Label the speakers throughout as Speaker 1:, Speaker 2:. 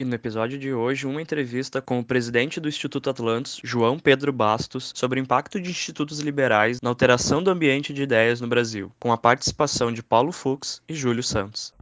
Speaker 1: E no episódio de hoje, uma entrevista com o presidente do Instituto Atlantis, João Pedro Bastos, sobre o impacto de institutos liberais na alteração do ambiente de ideias no Brasil, com a participação de Paulo Fux e Júlio Santos.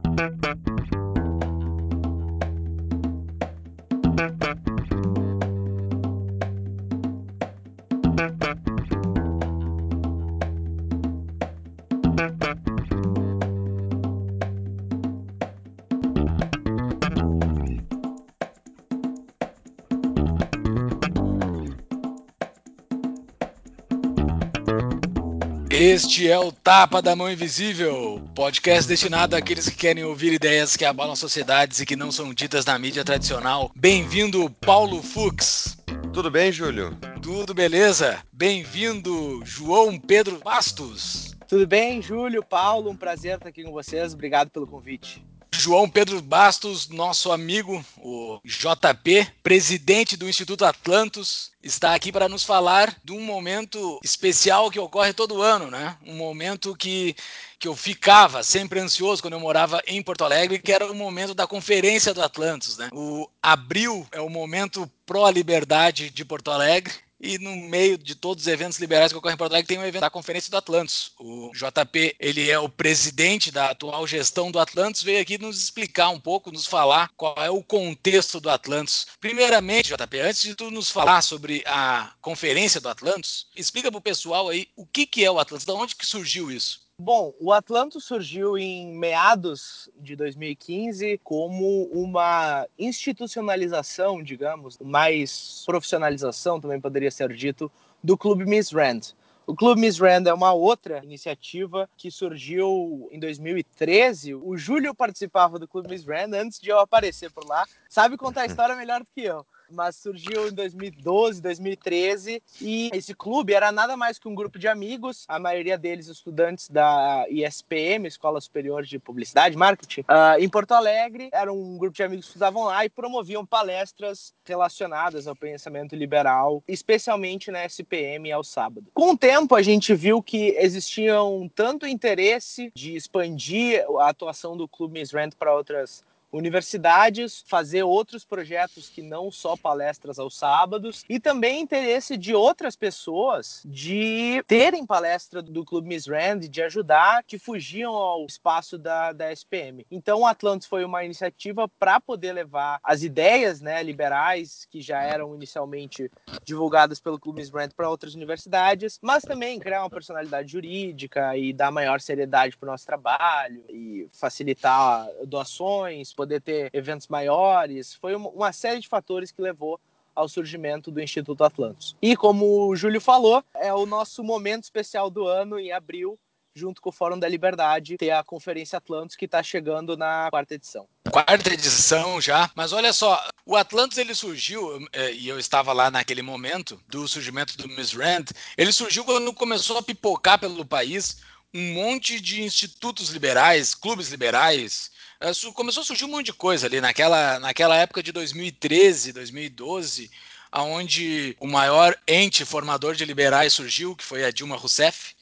Speaker 2: Este é o Tapa da Mão Invisível, podcast destinado àqueles que querem ouvir ideias que abalam sociedades e que não são ditas na mídia tradicional. Bem-vindo, Paulo Fux.
Speaker 3: Tudo bem, Júlio?
Speaker 2: Tudo beleza? Bem-vindo, João Pedro Bastos.
Speaker 4: Tudo bem, Júlio, Paulo, um prazer estar aqui com vocês. Obrigado pelo convite.
Speaker 2: João Pedro Bastos, nosso amigo, o JP, presidente do Instituto Atlantos, está aqui para nos falar de um momento especial que ocorre todo ano, né? Um momento que, que eu ficava sempre ansioso quando eu morava em Porto Alegre, que era o momento da Conferência do Atlantos, né? O abril é o momento pró-liberdade de Porto Alegre, e no meio de todos os eventos liberais que ocorrem em Porto Alegre, tem um evento da Conferência do Atlantis. O JP, ele é o presidente da atual gestão do Atlantis, veio aqui nos explicar um pouco, nos falar qual é o contexto do Atlantis. Primeiramente, JP, antes de tu nos falar sobre a Conferência do Atlantis, explica para o pessoal aí o que, que é o Atlantis, de onde que surgiu isso?
Speaker 4: Bom, o Atlanto surgiu em meados de 2015 como uma institucionalização, digamos, mais profissionalização, também poderia ser dito, do Clube Miss Rand. O Clube Miss Rand é uma outra iniciativa que surgiu em 2013. O Júlio participava do Clube Miss Rand antes de eu aparecer por lá. Sabe contar a história melhor do que eu mas surgiu em 2012, 2013 e esse clube era nada mais que um grupo de amigos, a maioria deles estudantes da ISPM, Escola Superior de Publicidade e Marketing, uh, em Porto Alegre. Era um grupo de amigos que estudavam lá e promoviam palestras relacionadas ao pensamento liberal, especialmente na SPM ao sábado. Com o tempo, a gente viu que existiam tanto interesse de expandir a atuação do Clube Miss Rent para outras universidades, fazer outros projetos que não só palestras aos sábados e também interesse de outras pessoas de terem palestra do Clube Miss Rand, de ajudar, que fugiam ao espaço da, da SPM. Então, o Atlantis foi uma iniciativa para poder levar as ideias né, liberais que já eram inicialmente divulgadas pelo Clube Miss Rand para outras universidades, mas também criar uma personalidade jurídica e dar maior seriedade para o nosso trabalho e facilitar doações, poder ter eventos maiores. Foi uma série de fatores que levou ao surgimento do Instituto Atlantis. E como o Júlio falou, é o nosso momento especial do ano, em abril, junto com o Fórum da Liberdade, ter a Conferência Atlantis que está chegando na quarta edição.
Speaker 2: Quarta edição já, mas olha só, o Atlantis ele surgiu, é, e eu estava lá naquele momento do surgimento do Miss Rand, ele surgiu quando começou a pipocar pelo país um monte de institutos liberais, clubes liberais, é, começou a surgir um monte de coisa ali naquela, naquela época de 2013, 2012, aonde o maior ente formador de liberais surgiu, que foi a Dilma Rousseff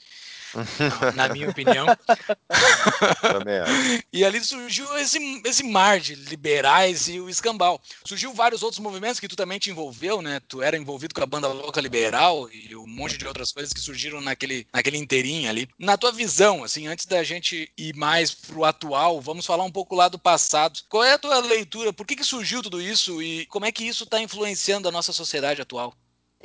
Speaker 2: na minha opinião. e ali surgiu esse, esse mar de liberais e o escambau. Surgiu vários outros movimentos que tu também te envolveu, né? Tu era envolvido com a banda louca liberal e um monte de outras coisas que surgiram naquele, naquele inteirinho ali. Na tua visão, assim, antes da gente ir mais pro atual, vamos falar um pouco lá do passado. Qual é a tua leitura? Por que, que surgiu tudo isso e como é que isso está influenciando a nossa sociedade atual?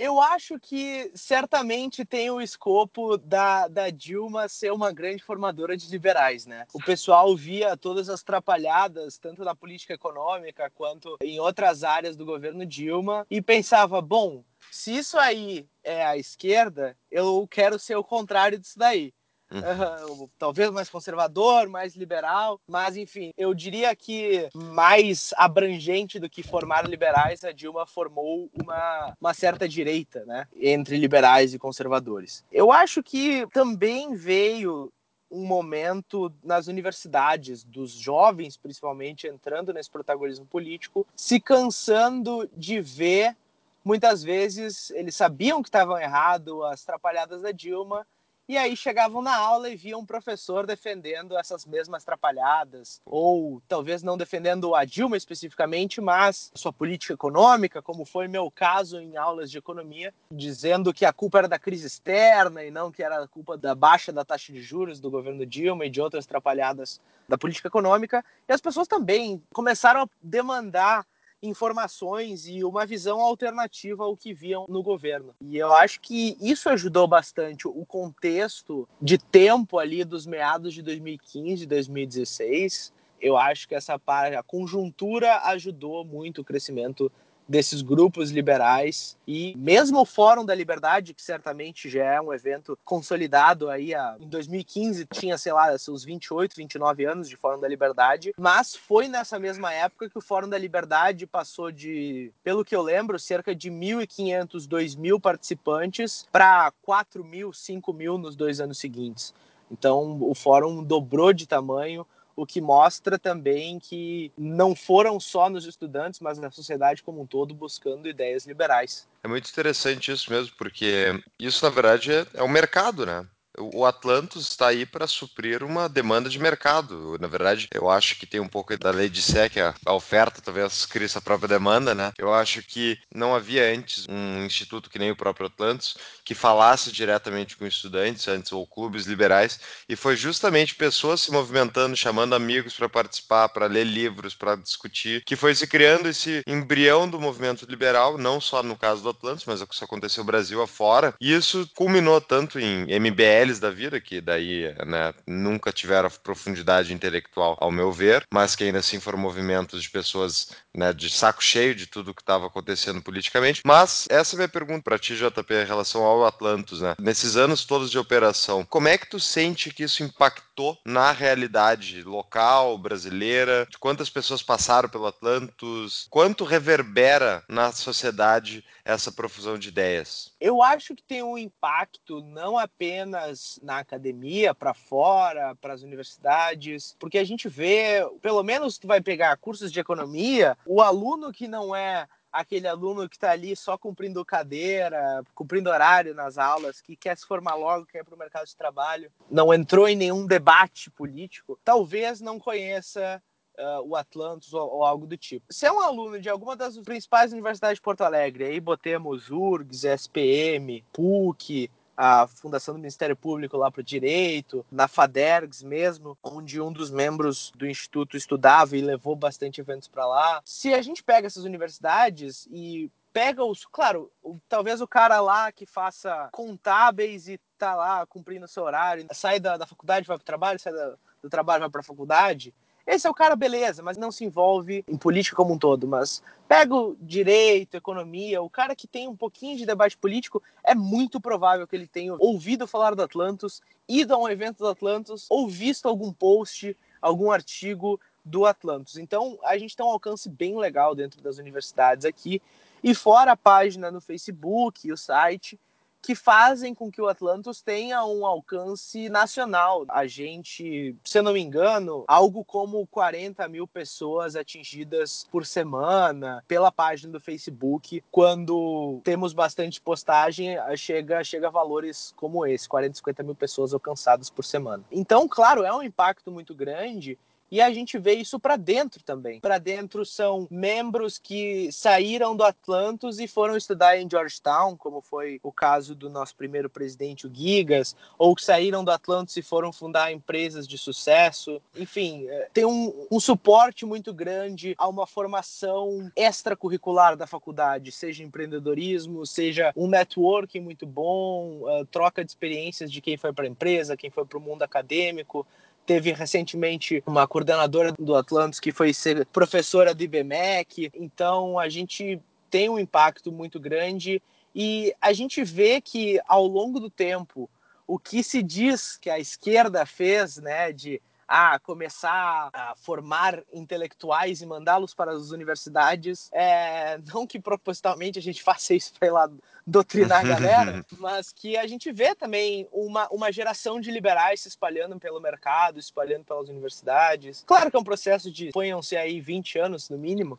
Speaker 4: Eu acho que certamente tem o escopo da, da Dilma ser uma grande formadora de liberais, né? O pessoal via todas as trapalhadas, tanto na política econômica quanto em outras áreas do governo Dilma, e pensava, bom, se isso aí é a esquerda, eu quero ser o contrário disso daí. Uhum. Uh, talvez mais conservador, mais liberal, mas enfim, eu diria que mais abrangente do que formar liberais, a Dilma formou uma, uma certa direita, né, entre liberais e conservadores. Eu acho que também veio um momento nas universidades, dos jovens principalmente, entrando nesse protagonismo político, se cansando de ver, muitas vezes, eles sabiam que estavam errado, as trapalhadas da Dilma, e aí chegavam na aula e viam um professor defendendo essas mesmas trapalhadas, ou talvez não defendendo a Dilma especificamente, mas sua política econômica, como foi meu caso em aulas de economia, dizendo que a culpa era da crise externa e não que era a culpa da baixa da taxa de juros do governo Dilma e de outras trapalhadas da política econômica. E as pessoas também começaram a demandar informações e uma visão alternativa ao que viam no governo. E eu acho que isso ajudou bastante o contexto de tempo ali dos meados de 2015 e 2016. Eu acho que essa a conjuntura ajudou muito o crescimento desses grupos liberais e mesmo o Fórum da Liberdade, que certamente já é um evento consolidado aí a, em 2015 tinha, sei lá, seus 28, 29 anos de Fórum da Liberdade, mas foi nessa mesma época que o Fórum da Liberdade passou de, pelo que eu lembro, cerca de 1.500, 2.000 participantes para 4.000, 5.000 nos dois anos seguintes. Então o fórum dobrou de tamanho, o que mostra também que não foram só nos estudantes, mas na sociedade como um todo buscando ideias liberais.
Speaker 3: É muito interessante isso mesmo, porque isso na verdade é, é o mercado, né? O Atlantis está aí para suprir uma demanda de mercado. Na verdade, eu acho que tem um pouco da lei de SEC, a, a oferta talvez cria essa própria demanda, né? Eu acho que não havia antes um instituto que nem o próprio Atlantis que falasse diretamente com estudantes antes ou clubes liberais e foi justamente pessoas se movimentando, chamando amigos para participar, para ler livros, para discutir, que foi se criando esse embrião do movimento liberal, não só no caso do Atlantis, mas isso aconteceu no Brasil afora. E isso culminou tanto em MBL da vida, que daí né, nunca tiveram profundidade intelectual, ao meu ver, mas que ainda assim foram movimentos de pessoas né, de saco cheio de tudo que estava acontecendo politicamente. Mas essa é a minha pergunta para ti, JP, em relação ao Atlantos. Né? Nesses anos todos de operação, como é que tu sente que isso impactou na realidade local, brasileira? De quantas pessoas passaram pelo Atlantos? Quanto reverbera na sociedade essa profusão de ideias?
Speaker 4: Eu acho que tem um impacto não apenas na academia, para fora, para as universidades, porque a gente vê, pelo menos tu vai pegar cursos de economia, o aluno que não é aquele aluno que está ali só cumprindo cadeira, cumprindo horário nas aulas, que quer se formar logo, quer ir para o mercado de trabalho, não entrou em nenhum debate político, talvez não conheça uh, o Atlantis ou, ou, algo do tipo. Se é um aluno de alguma das principais universidades de Porto Alegre, aí botemos URGS, SPM, PUC, a Fundação do Ministério Público lá para o Direito, na FADERGS mesmo, onde um dos membros do Instituto estudava e levou bastante eventos para lá. Se a gente pega essas universidades e pega os. Claro, talvez o cara lá que faça contábeis e tá lá cumprindo seu horário, sai da, da faculdade, vai para o trabalho, sai da, do trabalho, vai para a faculdade. Esse é o cara, beleza, mas não se envolve em política como um todo. Mas pega o direito, economia, o cara que tem um pouquinho de debate político, é muito provável que ele tenha ouvido falar do Atlantos, ido a um evento do Atlantos, ou visto algum post, algum artigo do Atlantos. Então, a gente tem um alcance bem legal dentro das universidades aqui. E fora a página no Facebook o site, que fazem com que o Atlantis tenha um alcance nacional. A gente, se eu não me engano, algo como 40 mil pessoas atingidas por semana pela página do Facebook. Quando temos bastante postagem, chega, chega a valores como esse, 40, 50 mil pessoas alcançadas por semana. Então, claro, é um impacto muito grande e a gente vê isso para dentro também. Para dentro são membros que saíram do Atlantis e foram estudar em Georgetown, como foi o caso do nosso primeiro presidente, o Gigas, ou que saíram do Atlantis e foram fundar empresas de sucesso. Enfim, é, tem um, um suporte muito grande a uma formação extracurricular da faculdade, seja empreendedorismo, seja um networking muito bom, uh, troca de experiências de quem foi para a empresa, quem foi para o mundo acadêmico. Teve recentemente uma coordenadora do Atlantis que foi ser professora do IBMEC. Então a gente tem um impacto muito grande e a gente vê que ao longo do tempo o que se diz que a esquerda fez, né, de a começar a formar intelectuais e mandá-los para as universidades. É, não que propositalmente a gente faça isso para ir lá doutrinar a galera, mas que a gente vê também uma, uma geração de liberais se espalhando pelo mercado, espalhando pelas universidades. Claro que é um processo de, ponham-se aí 20 anos no mínimo,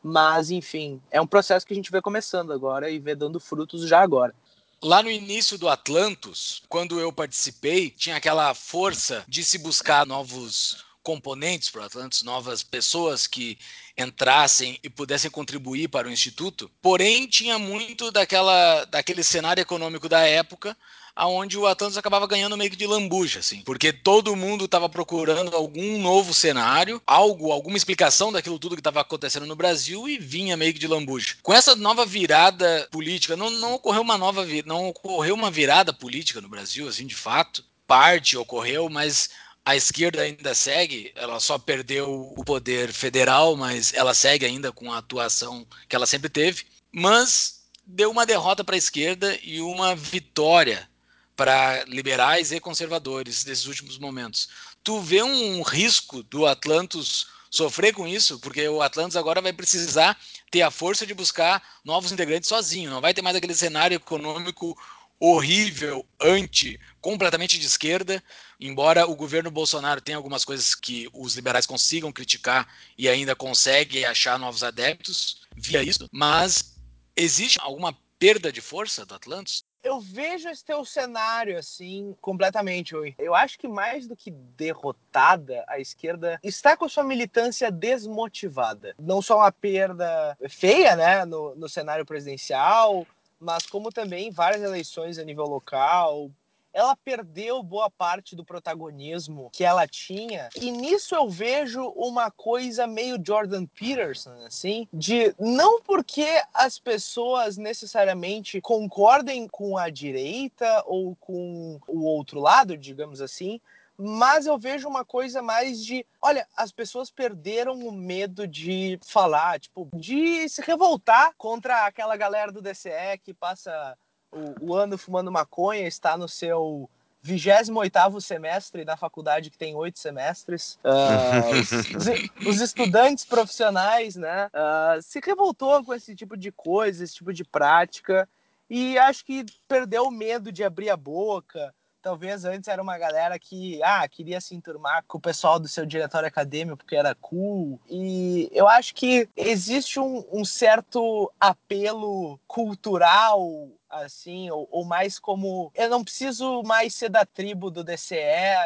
Speaker 4: mas enfim, é um processo que a gente vê começando agora e vê dando frutos já agora.
Speaker 2: Lá no início do Atlantos, quando eu participei, tinha aquela força de se buscar novos componentes para o Atlantis, novas pessoas que entrassem e pudessem contribuir para o instituto. Porém, tinha muito daquela daquele cenário econômico da época aonde o Atlantis acabava ganhando meio que de lambuja, assim, porque todo mundo estava procurando algum novo cenário, algo, alguma explicação daquilo tudo que estava acontecendo no Brasil e vinha meio que de lambuja. Com essa nova virada política, não, não ocorreu uma nova não ocorreu uma virada política no Brasil, assim, de fato. Parte ocorreu, mas a esquerda ainda segue, ela só perdeu o poder federal, mas ela segue ainda com a atuação que ela sempre teve. Mas deu uma derrota para a esquerda e uma vitória para liberais e conservadores desses últimos momentos. Tu vê um risco do Atlantis sofrer com isso, porque o Atlantis agora vai precisar ter a força de buscar novos integrantes sozinho, não vai ter mais aquele cenário econômico horrível, anti, completamente de esquerda, embora o governo Bolsonaro tenha algumas coisas que os liberais consigam criticar e ainda consegue achar novos adeptos via isso, mas existe alguma perda de força do Atlantis?
Speaker 4: Eu vejo esse teu cenário assim completamente. Eu acho que mais do que derrotada, a esquerda está com sua militância desmotivada. Não só uma perda feia, né, no, no cenário presidencial, mas como também várias eleições a nível local, ela perdeu boa parte do protagonismo que ela tinha. E nisso eu vejo uma coisa meio Jordan Peterson, assim, de não porque as pessoas necessariamente concordem com a direita ou com o outro lado, digamos assim, mas eu vejo uma coisa mais de, olha, as pessoas perderam o medo de falar, tipo, de se revoltar contra aquela galera do DCE que passa o, o ano fumando maconha, está no seu 28 semestre da faculdade que tem oito semestres. Uh, os, os, estudantes profissionais, né, uh, se revoltou com esse tipo de coisa, esse tipo de prática, e acho que perdeu o medo de abrir a boca. Talvez antes era uma galera que ah, queria se enturmar com o pessoal do seu diretório acadêmico porque era cool. E eu acho que existe um, um certo apelo cultural assim, ou, ou mais como eu não preciso mais ser da tribo do DCE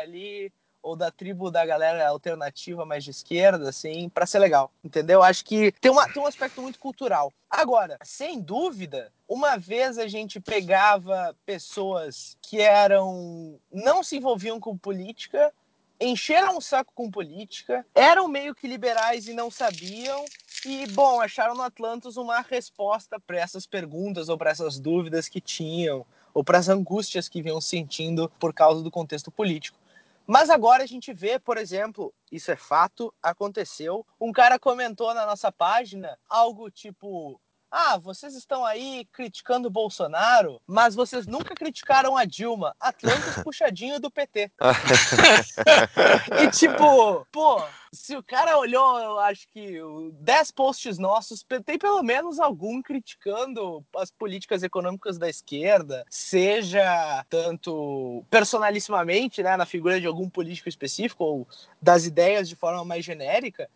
Speaker 4: ali, ou da tribo da galera alternativa mais de esquerda, assim, para ser legal, entendeu? Acho que tem, uma, tem um aspecto muito cultural. Agora, sem dúvida, uma vez a gente pegava pessoas que eram não se envolviam com política, encheram o saco com política, eram meio que liberais e não sabiam, e, bom, acharam no Atlantis uma resposta para essas perguntas ou para essas dúvidas que tinham, ou para as angústias que vinham sentindo por causa do contexto político. Mas agora a gente vê, por exemplo, isso é fato, aconteceu. Um cara comentou na nossa página algo tipo: ah, vocês estão aí criticando o Bolsonaro, mas vocês nunca criticaram a Dilma. Atlantis puxadinho do PT. e tipo, pô, se o cara olhou, eu acho que 10 posts nossos, tem pelo menos algum criticando as políticas econômicas da esquerda, seja tanto personalissimamente, né, na figura de algum político específico, ou das ideias de forma mais genérica.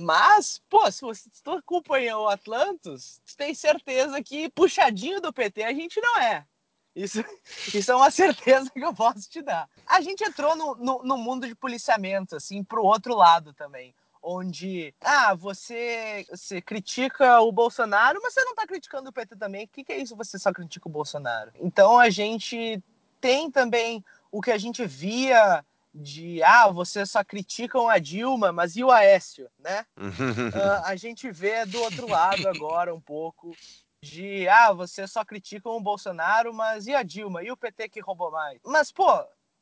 Speaker 4: Mas, pô, se você se tu acompanha o Atlantis, tu tem certeza que puxadinho do PT a gente não é. Isso, isso é uma certeza que eu posso te dar. A gente entrou no, no, no mundo de policiamento, assim, pro outro lado também. Onde, ah, você, você critica o Bolsonaro, mas você não tá criticando o PT também. O que, que é isso, você só critica o Bolsonaro? Então a gente tem também o que a gente via de ah, vocês só criticam a Dilma, mas e o Aécio, né? uh, a gente vê do outro lado agora um pouco de ah, vocês só criticam o Bolsonaro, mas e a Dilma? E o PT que roubou mais? Mas, pô,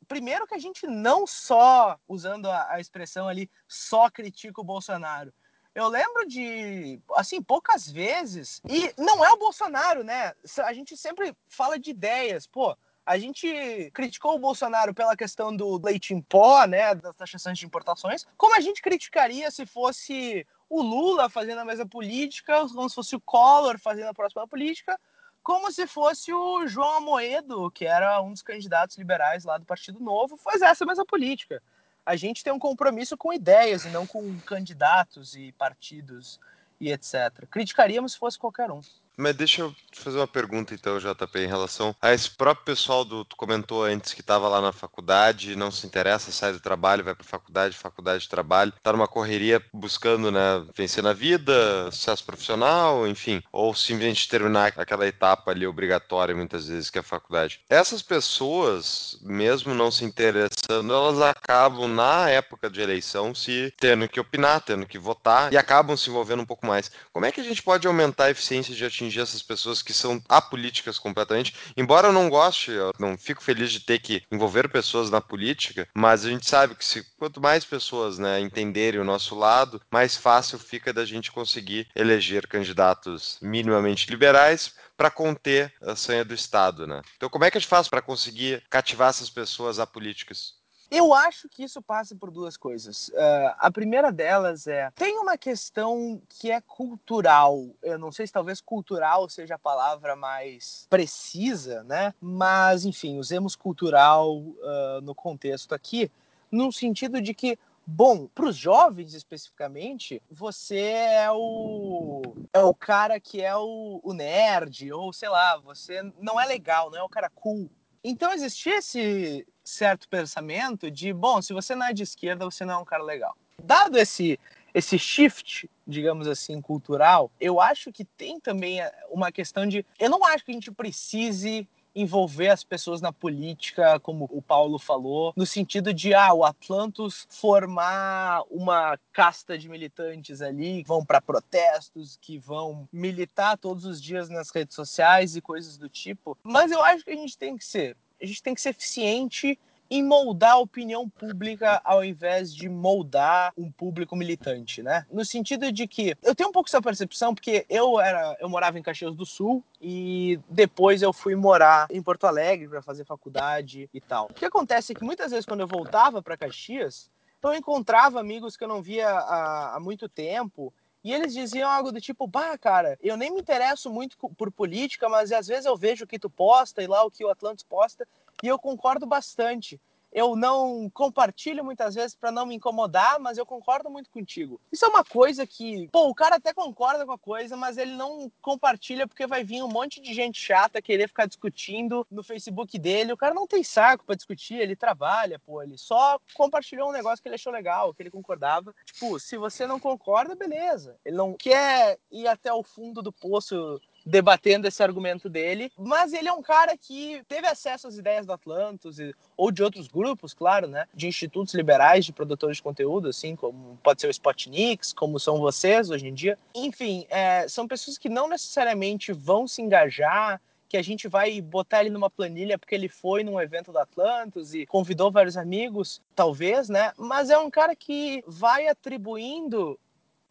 Speaker 4: primeiro que a gente não só, usando a, a expressão ali, só critica o Bolsonaro. Eu lembro de, assim, poucas vezes, e não é o Bolsonaro, né? A gente sempre fala de ideias, pô a gente criticou o Bolsonaro pela questão do leite em pó, né, das taxações de importações, como a gente criticaria se fosse o Lula fazendo a mesma política, como se fosse o Collor fazendo a próxima política, como se fosse o João Amoedo, que era um dos candidatos liberais lá do Partido Novo, fazer essa mesma política. A gente tem um compromisso com ideias e não com candidatos e partidos e etc. Criticaríamos se fosse qualquer um.
Speaker 3: Mas deixa eu fazer uma pergunta então, JP, em relação a esse próprio pessoal do tu comentou antes que estava lá na faculdade, não se interessa, sai do trabalho, vai para faculdade, faculdade, trabalho, tá numa correria buscando, né, vencer na vida, sucesso profissional, enfim, ou simplesmente terminar aquela etapa ali obrigatória muitas vezes que é a faculdade. Essas pessoas, mesmo não se interessando, elas acabam na época de eleição se tendo que opinar, tendo que votar e acabam se envolvendo um pouco mais. Como é que a gente pode aumentar a eficiência de atingir essas pessoas que são apolíticas completamente? Embora eu não goste, eu não fico feliz de ter que envolver pessoas na política, mas a gente sabe que se quanto mais pessoas, né, entenderem o nosso lado, mais fácil fica da gente conseguir eleger candidatos minimamente liberais para conter a sanha do Estado, né? Então, como é que a gente faz para conseguir cativar essas pessoas apolíticas?
Speaker 4: Eu acho que isso passa por duas coisas. Uh, a primeira delas é: tem uma questão que é cultural. Eu não sei se talvez cultural seja a palavra mais precisa, né? Mas, enfim, usemos cultural uh, no contexto aqui, no sentido de que Bom, para os jovens especificamente, você é o é o cara que é o, o, nerd ou sei lá, você não é legal, não é o cara cool. Então existia esse certo pensamento de, bom, se você não é de esquerda, você não é um cara legal. Dado esse esse shift, digamos assim, cultural, eu acho que tem também uma questão de, eu não acho que a gente precise envolver as pessoas na política, como o Paulo falou, no sentido de ah, o Atlantos formar uma casta de militantes ali que vão para protestos, que vão militar todos os dias nas redes sociais e coisas do tipo. Mas eu acho que a gente tem que ser a gente tem que ser eficiente em moldar a opinião pública ao invés de moldar um público militante, né? No sentido de que eu tenho um pouco essa percepção porque eu era, eu morava em Caxias do Sul e depois eu fui morar em Porto Alegre para fazer faculdade e tal. O que acontece é que muitas vezes quando eu voltava para Caxias, eu encontrava amigos que eu não via há, há muito tempo e eles diziam algo do tipo, bah, cara, eu nem me interesso muito por política, mas às vezes eu vejo o que tu posta e lá o que o Atlantis posta, e eu concordo bastante eu não compartilho muitas vezes para não me incomodar, mas eu concordo muito contigo. Isso é uma coisa que, pô, o cara até concorda com a coisa, mas ele não compartilha porque vai vir um monte de gente chata querer ficar discutindo no Facebook dele. O cara não tem saco para discutir, ele trabalha, pô, ele só compartilhou um negócio que ele achou legal, que ele concordava. Tipo, se você não concorda, beleza. Ele não quer ir até o fundo do poço debatendo esse argumento dele, mas ele é um cara que teve acesso às ideias do Atlantos e, ou de outros grupos, claro, né, de institutos liberais de produtores de conteúdo, assim, como pode ser o Spotnix, como são vocês hoje em dia. Enfim, é, são pessoas que não necessariamente vão se engajar que a gente vai botar ele numa planilha porque ele foi num evento do Atlantis e convidou vários amigos, talvez, né? Mas é um cara que vai atribuindo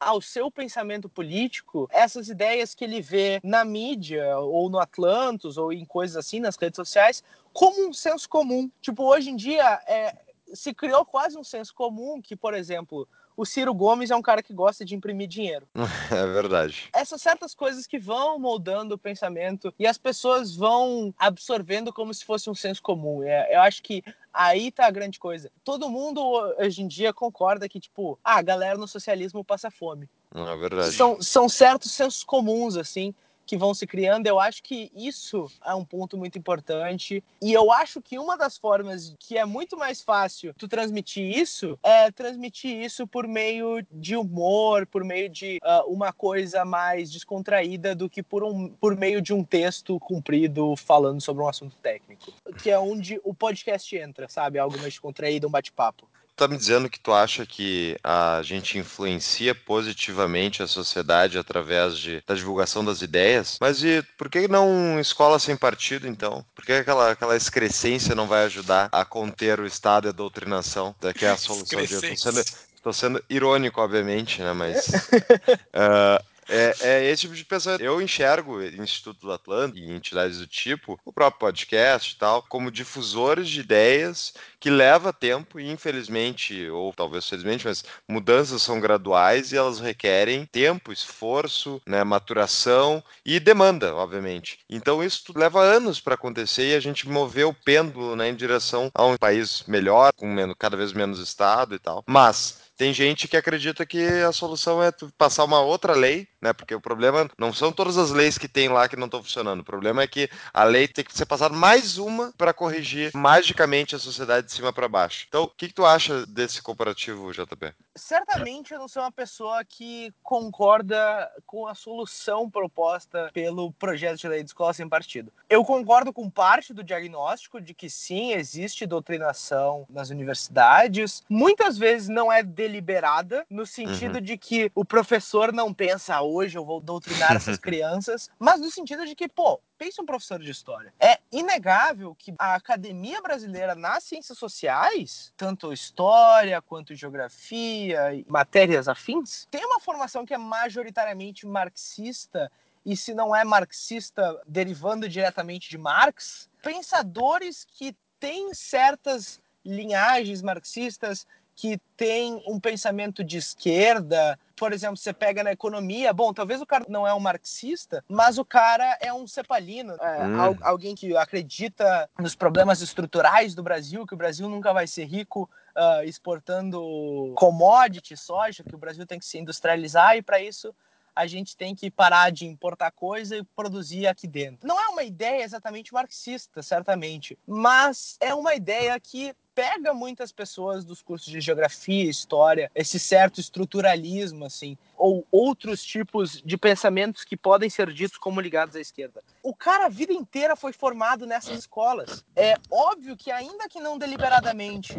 Speaker 4: ao seu pensamento político essas ideias que ele vê na mídia ou no Atlantos ou em coisas assim nas redes sociais como um senso comum. Tipo, hoje em dia é, se criou quase um senso comum que, por exemplo, o Ciro Gomes é um cara que gosta de imprimir dinheiro.
Speaker 3: É verdade.
Speaker 4: Essas certas coisas que vão moldando o pensamento e as pessoas vão absorvendo como se fosse um senso comum. É, eu acho que aí tá a grande coisa. Todo mundo hoje em dia concorda que, tipo, ah, a galera no socialismo passa fome.
Speaker 3: É verdade.
Speaker 4: São, são certos sensos comuns, assim, que vão se criando. Eu acho que isso é um ponto muito importante. E eu acho que uma das formas que é muito mais fácil tu transmitir isso é transmitir isso por meio de humor, por meio de uh, uma coisa mais descontraída do que por, um, por meio de um texto comprido falando sobre um assunto técnico. Que é onde o podcast entra, sabe? Algo mais descontraído, um bate-papo
Speaker 3: tá me dizendo que tu acha que a gente influencia positivamente a sociedade através de, da divulgação das ideias, mas e por que não escola sem partido, então? Por que aquela, aquela excrescência não vai ajudar a conter o Estado e a doutrinação? Que é a solução de... Estou sendo, tô sendo irônico, obviamente, né? Mas... uh, É, é, esse tipo de pensamento. Eu enxergo Instituto do Atlântico e entidades do tipo, o próprio podcast e tal, como difusores de ideias que leva tempo e infelizmente, ou talvez felizmente, mas mudanças são graduais e elas requerem tempo, esforço, né, maturação e demanda, obviamente. Então isso leva anos para acontecer e a gente mover o pêndulo né, em direção a um país melhor, com menos, cada vez menos Estado e tal. Mas tem gente que acredita que a solução é passar uma outra lei, né? Porque o problema não são todas as leis que tem lá que não estão funcionando. O problema é que a lei tem que ser passada mais uma para corrigir magicamente a sociedade de cima para baixo. Então, o que, que tu acha desse comparativo, JP?
Speaker 4: Certamente eu não sou uma pessoa que concorda com a solução proposta pelo projeto de lei de escola sem partido. Eu concordo com parte do diagnóstico de que sim, existe doutrinação nas universidades. Muitas vezes não é deliberada, no sentido uhum. de que o professor não pensa, hoje eu vou doutrinar essas crianças, mas no sentido de que, pô, pensa um professor de história. É inegável que a academia brasileira nas ciências sociais, tanto história quanto geografia e matérias afins, tem uma formação que é majoritariamente marxista e se não é marxista derivando diretamente de Marx, pensadores que têm certas linhagens marxistas, que têm um pensamento de esquerda. Por exemplo, você pega na economia, bom, talvez o cara não é um marxista, mas o cara é um cepalino, é, hum. alguém que acredita nos problemas estruturais do Brasil, que o Brasil nunca vai ser rico uh, exportando commodity, soja, que o Brasil tem que se industrializar e para isso a gente tem que parar de importar coisa e produzir aqui dentro. Não é uma ideia exatamente marxista, certamente, mas é uma ideia que pega muitas pessoas dos cursos de geografia, história, esse certo estruturalismo, assim, ou outros tipos de pensamentos que podem ser ditos como ligados à esquerda. O cara a vida inteira foi formado nessas escolas. É óbvio que, ainda que não deliberadamente,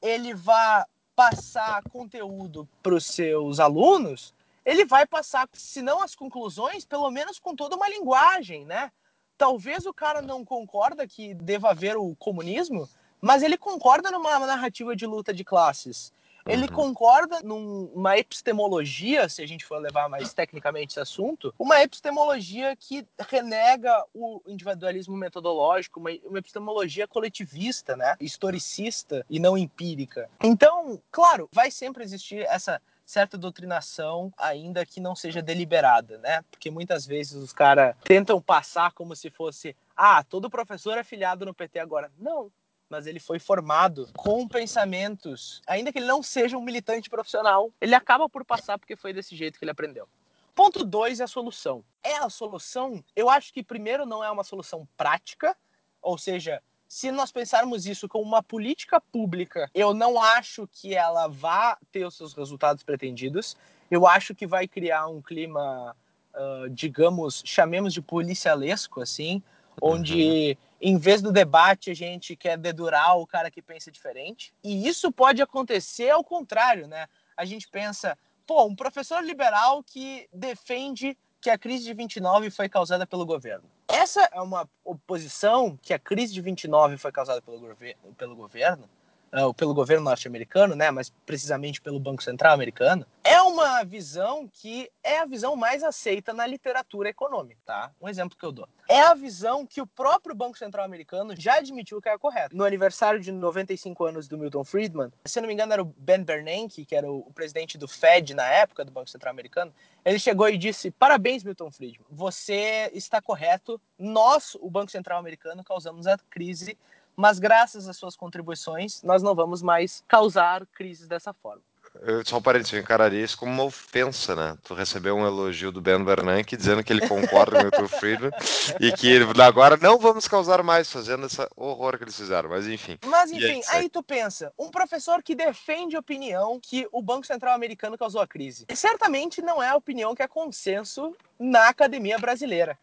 Speaker 4: ele vá passar conteúdo para os seus alunos, ele vai passar, se não as conclusões, pelo menos com toda uma linguagem, né? Talvez o cara não concorda que deva haver o comunismo, mas ele concorda numa narrativa de luta de classes. Ele uhum. concorda numa epistemologia, se a gente for levar mais tecnicamente esse assunto, uma epistemologia que renega o individualismo metodológico, uma, uma epistemologia coletivista, né? historicista e não empírica. Então, claro, vai sempre existir essa certa doutrinação, ainda que não seja deliberada, né? Porque muitas vezes os caras tentam passar como se fosse, ah, todo professor é filiado no PT agora. Não, mas ele foi formado com pensamentos, ainda que ele não seja um militante profissional, ele acaba por passar porque foi desse jeito que ele aprendeu. Ponto 2 é a solução. É a solução, eu acho que primeiro não é uma solução prática, ou seja, se nós pensarmos isso como uma política pública, eu não acho que ela vá ter os seus resultados pretendidos. Eu acho que vai criar um clima, uh, digamos, chamemos de policialesco, assim, onde uhum. Em vez do debate a gente quer dedurar o cara que pensa diferente. E isso pode acontecer ao contrário, né? A gente pensa, pô, um professor liberal que defende que a crise de 29 foi causada pelo governo. Essa é uma oposição que a crise de 29 foi causada pelo, pelo governo, uh, pelo governo norte-americano, né, mas precisamente pelo Banco Central americano, é uma visão que é a visão mais aceita na literatura econômica, tá? Um exemplo que eu dou. É a visão que o próprio Banco Central americano já admitiu que é correta. No aniversário de 95 anos do Milton Friedman, se não me engano era o Ben Bernanke, que era o presidente do Fed na época do Banco Central americano, ele chegou e disse: "Parabéns, Milton Friedman. Você está correto. Nós, o Banco Central americano, causamos a crise mas graças às suas contribuições, nós não vamos mais causar crises dessa forma.
Speaker 3: Eu, só um parênteses, eu encararia isso como uma ofensa, né? Tu recebeu um elogio do Ben Bernanke dizendo que ele concorda com o Milton Friedman e que agora não vamos causar mais fazendo esse horror que eles fizeram, mas enfim.
Speaker 4: Mas enfim, aí, aí tu pensa, um professor que defende a opinião que o Banco Central americano causou a crise. Certamente não é a opinião que é consenso na academia brasileira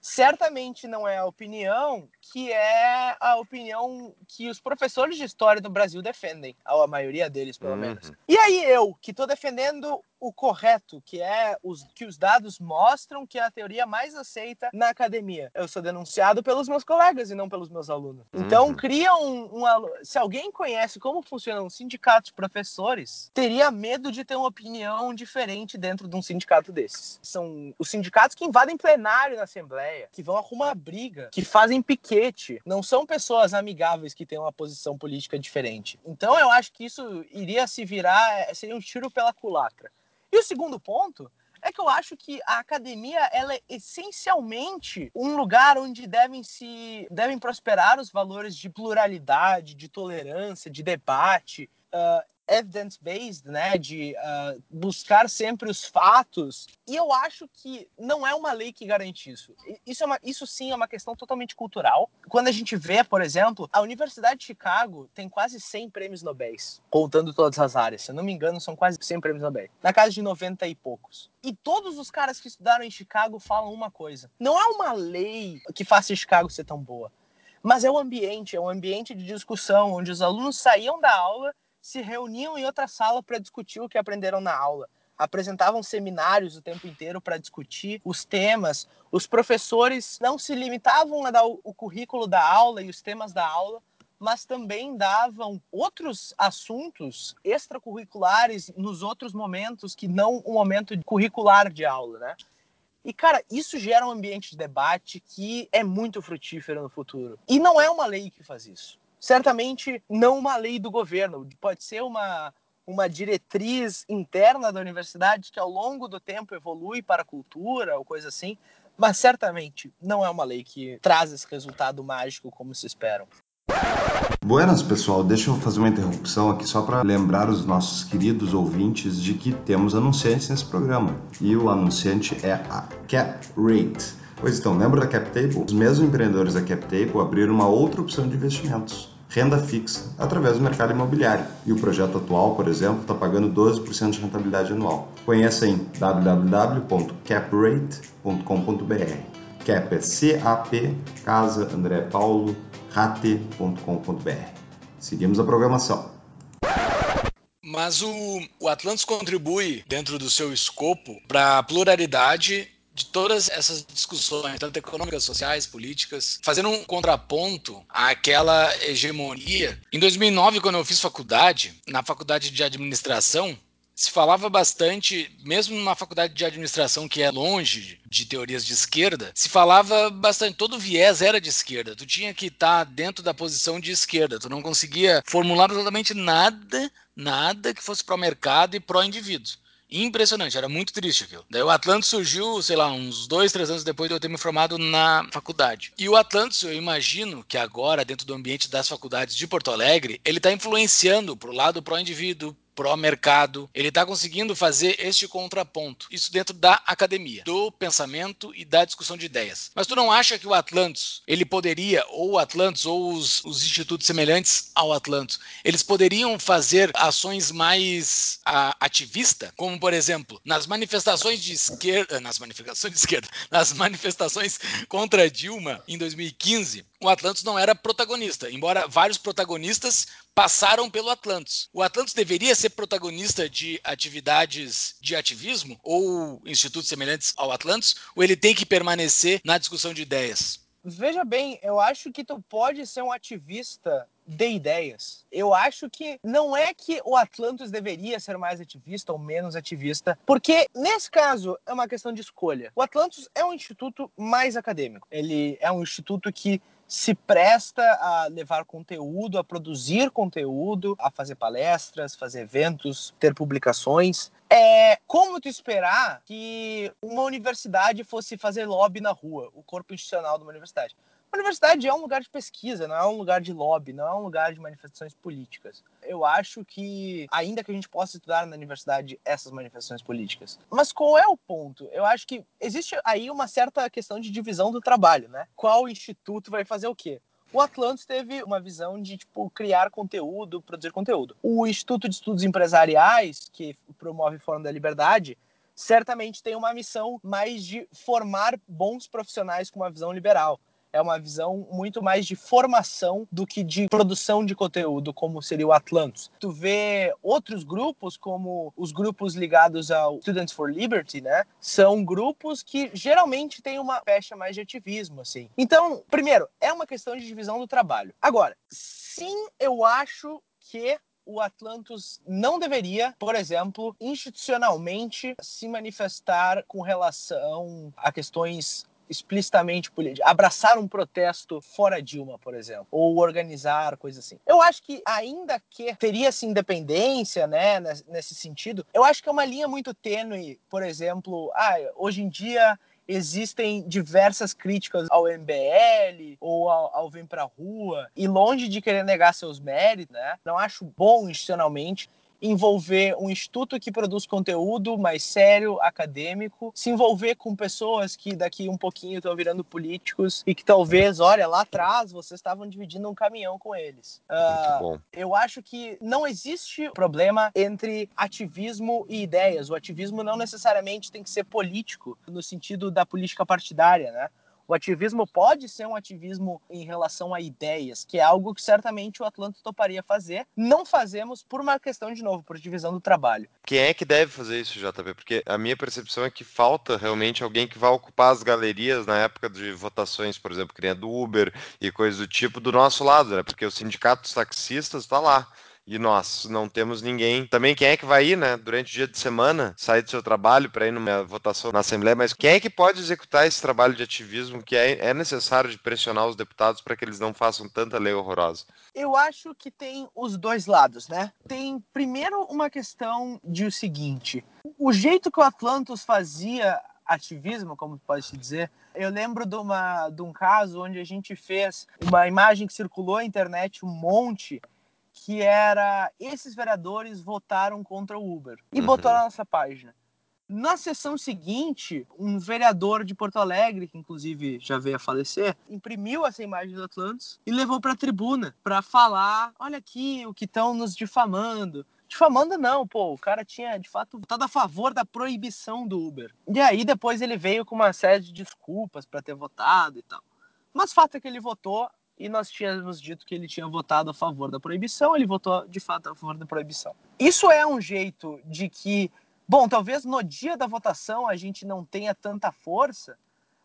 Speaker 4: certamente não é a opinião que é a opinião que os professores de história do Brasil defendem, a maioria deles, pelo uhum. menos. E aí eu, que estou defendendo o correto, que é os que os dados mostram que é a teoria mais aceita na academia. Eu sou denunciado pelos meus colegas e não pelos meus alunos. Então uhum. cria um, um se alguém conhece como funcionam um sindicatos de professores, teria medo de ter uma opinião diferente dentro de um sindicato desses. São os sindicatos que invadem plenário na assembleia, que vão arrumar briga, que fazem piquete. Não são pessoas amigáveis que têm uma posição política diferente. Então eu acho que isso iria se virar, seria um tiro pela culatra. E o segundo ponto é que eu acho que a academia ela é essencialmente um lugar onde devem se devem prosperar os valores de pluralidade, de tolerância, de debate. Uh, evidence-based, né, de uh, buscar sempre os fatos. E eu acho que não é uma lei que garante isso. Isso, é uma, isso sim é uma questão totalmente cultural. Quando a gente vê, por exemplo, a Universidade de Chicago tem quase 100 prêmios Nobel, contando todas as áreas. Se eu não me engano, são quase 100 prêmios Nobel. Na casa de 90 e poucos. E todos os caras que estudaram em Chicago falam uma coisa: não é uma lei que faça Chicago ser tão boa, mas é o ambiente, é um ambiente de discussão onde os alunos saíam da aula, se reuniam em outra sala para discutir o que aprenderam na aula. Apresentavam seminários o tempo inteiro para discutir os temas. Os professores não se limitavam a dar o currículo da aula e os temas da aula, mas também davam outros assuntos extracurriculares nos outros momentos que não o momento curricular de aula, né? E, cara, isso gera um ambiente de debate que é muito frutífero no futuro. E não é uma lei que faz isso. Certamente não uma lei do governo. Pode ser uma, uma diretriz interna da universidade que ao longo do tempo evolui para a cultura ou coisa assim. Mas certamente não é uma lei que traz esse resultado mágico como se esperam.
Speaker 5: Buenas, pessoal. Deixa eu fazer uma interrupção aqui só para lembrar os nossos queridos ouvintes de que temos anunciantes nesse programa. E o anunciante é a Cap Rate. Pois então, lembra da CapTable? Os mesmos empreendedores da CapTable abriram uma outra opção de investimentos, renda fixa, através do mercado imobiliário. E o projeto atual, por exemplo, está pagando 12% de rentabilidade anual. Conheça em www.caprate.com.br. Cap é C-A-P, Casa André Paulo, rate.com.br. Seguimos a programação.
Speaker 2: Mas o, o Atlantis contribui, dentro do seu escopo, para a pluralidade de todas essas discussões, tanto econômicas, sociais, políticas, fazendo um contraponto àquela hegemonia. Em 2009, quando eu fiz faculdade, na faculdade de administração, se falava bastante, mesmo numa faculdade de administração que é longe de teorias de esquerda, se falava bastante, todo viés era de esquerda. Tu tinha que estar dentro da posição de esquerda, tu não conseguia formular absolutamente nada, nada que fosse pró-mercado e pró-indivíduo. Impressionante, era muito triste aquilo. Daí o Atlantis surgiu, sei lá, uns dois, três anos depois de eu ter me formado na faculdade. E o Atlantis, eu imagino que agora, dentro do ambiente das faculdades de Porto Alegre, ele está influenciando pro lado pró-indivíduo, pró-mercado. Ele está conseguindo fazer este contraponto. Isso dentro da academia, do pensamento e da discussão de ideias. Mas tu não acha que o Atlantis, ele poderia, ou o Atlantis, ou os, os institutos semelhantes ao Atlantis, eles poderiam fazer ações mais a, ativista, como por exemplo, nas manifestações de esquerda, nas manifestações de esquerda, nas manifestações contra Dilma em 2015, o Atlantis não era protagonista, embora vários protagonistas passaram pelo Atlantis. O Atlantis deveria ser protagonista de atividades de ativismo ou institutos semelhantes ao Atlantis, ou ele tem que permanecer na discussão de ideias?
Speaker 4: Veja bem, eu acho que tu pode ser um ativista de ideias. Eu acho que não é que o Atlantis deveria ser mais ativista ou menos ativista, porque nesse caso é uma questão de escolha. O Atlantis é um instituto mais acadêmico. Ele é um instituto que se presta a levar conteúdo, a produzir conteúdo, a fazer palestras, fazer eventos, ter publicações. É como tu esperar que uma universidade fosse fazer lobby na rua, o corpo institucional de uma universidade. A universidade é um lugar de pesquisa, não é um lugar de lobby, não é um lugar de manifestações políticas. Eu acho que, ainda que a gente possa estudar na universidade essas manifestações políticas. Mas qual é o ponto? Eu acho que existe aí uma certa questão de divisão do trabalho, né? Qual instituto vai fazer o quê? O Atlantis teve uma visão de tipo criar conteúdo, produzir conteúdo. O Instituto de Estudos Empresariais, que promove o Fórum da Liberdade, certamente tem uma missão mais de formar bons profissionais com uma visão liberal é uma visão muito mais de formação do que de produção de conteúdo, como seria o Atlantis. Tu vê outros grupos, como os grupos ligados ao Students for Liberty, né? São grupos que geralmente têm uma pecha mais de ativismo, assim. Então, primeiro, é uma questão de divisão do trabalho. Agora, sim, eu acho que o Atlantis não deveria, por exemplo, institucionalmente se manifestar com relação a questões explicitamente político, abraçar um protesto fora Dilma, por exemplo, ou organizar coisas assim. Eu acho que ainda que teria-se independência, né, nesse sentido, eu acho que é uma linha muito tênue, por exemplo, ah, hoje em dia existem diversas críticas ao MBL ou ao, ao Vem Pra Rua, e longe de querer negar seus méritos, né, não acho bom institucionalmente envolver um instituto que produz conteúdo mais sério, acadêmico, se envolver com pessoas que daqui um pouquinho estão virando políticos e que talvez, olha, lá atrás vocês estavam dividindo um caminhão com eles. Uh, eu acho que não existe problema entre ativismo e ideias. O ativismo não necessariamente tem que ser político, no sentido da política partidária, né? O ativismo pode ser um ativismo em relação a ideias, que é algo que certamente o Atlanta toparia fazer. Não fazemos por uma questão, de novo, por divisão do trabalho.
Speaker 3: Quem é que deve fazer isso, JP? Porque a minha percepção é que falta realmente alguém que vá ocupar as galerias na época de votações, por exemplo, a do Uber e coisas do tipo, do nosso lado, né? Porque o sindicato dos taxistas está lá e nós não temos ninguém. Também quem é que vai ir, né, durante o dia de semana, sair do seu trabalho para ir numa votação na Assembleia, mas quem é que pode executar esse trabalho de ativismo que é, é necessário de pressionar os deputados para que eles não façam tanta lei horrorosa?
Speaker 4: Eu acho que tem os dois lados, né? Tem primeiro uma questão de o seguinte: o jeito que o Atlantos fazia ativismo, como pode se dizer. Eu lembro de, uma, de um caso onde a gente fez uma imagem que circulou na internet um monte que era esses vereadores votaram contra o Uber e uhum. botou na nossa página. Na sessão seguinte, um vereador de Porto Alegre, que inclusive já veio a falecer, imprimiu essa imagem do Atlantis e levou para a tribuna para falar: olha aqui o que estão nos difamando. Difamando não, pô, o cara tinha de fato votado a favor da proibição do Uber. E aí depois ele veio com uma série de desculpas para ter votado e tal. Mas fato é que ele votou e nós tínhamos dito que ele tinha votado a favor da proibição, ele votou de fato a favor da proibição. Isso é um jeito de que, bom, talvez no dia da votação a gente não tenha tanta força,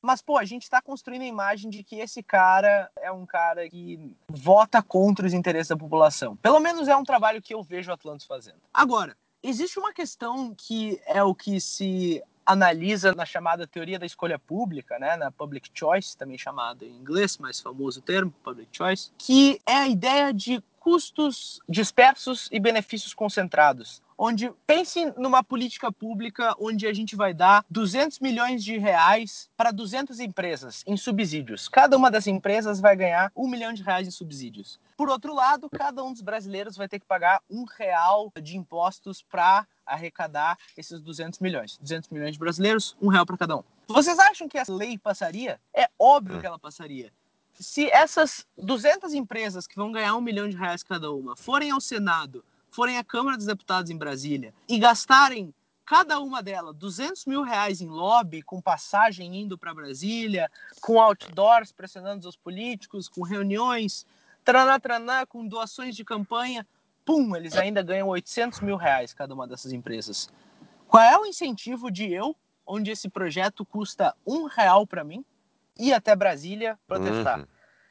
Speaker 4: mas, pô, a gente está construindo a imagem de que esse cara é um cara que vota contra os interesses da população. Pelo menos é um trabalho que eu vejo o Atlantis fazendo. Agora, existe uma questão que é o que se analisa na chamada teoria da escolha pública, né, na public choice, também chamada em inglês, mais famoso termo, public choice, que é a ideia de custos dispersos e benefícios concentrados onde pense numa política pública onde a gente vai dar 200 milhões de reais para 200 empresas em subsídios. Cada uma das empresas vai ganhar um milhão de reais em subsídios. Por outro lado, cada um dos brasileiros vai ter que pagar um real de impostos para arrecadar esses 200 milhões. 200 milhões de brasileiros, um real para cada um. Vocês acham que essa lei passaria? É óbvio que ela passaria. Se essas 200 empresas que vão ganhar um milhão de reais cada uma forem ao Senado forem à Câmara dos Deputados em Brasília e gastarem cada uma delas 200 mil reais em lobby, com passagem indo para Brasília, com outdoors pressionando os políticos, com reuniões, traná, traná, com doações de campanha, pum, eles ainda ganham 800 mil reais cada uma dessas empresas. Qual é o incentivo de eu, onde esse projeto custa um real para mim, ir até Brasília protestar? Uhum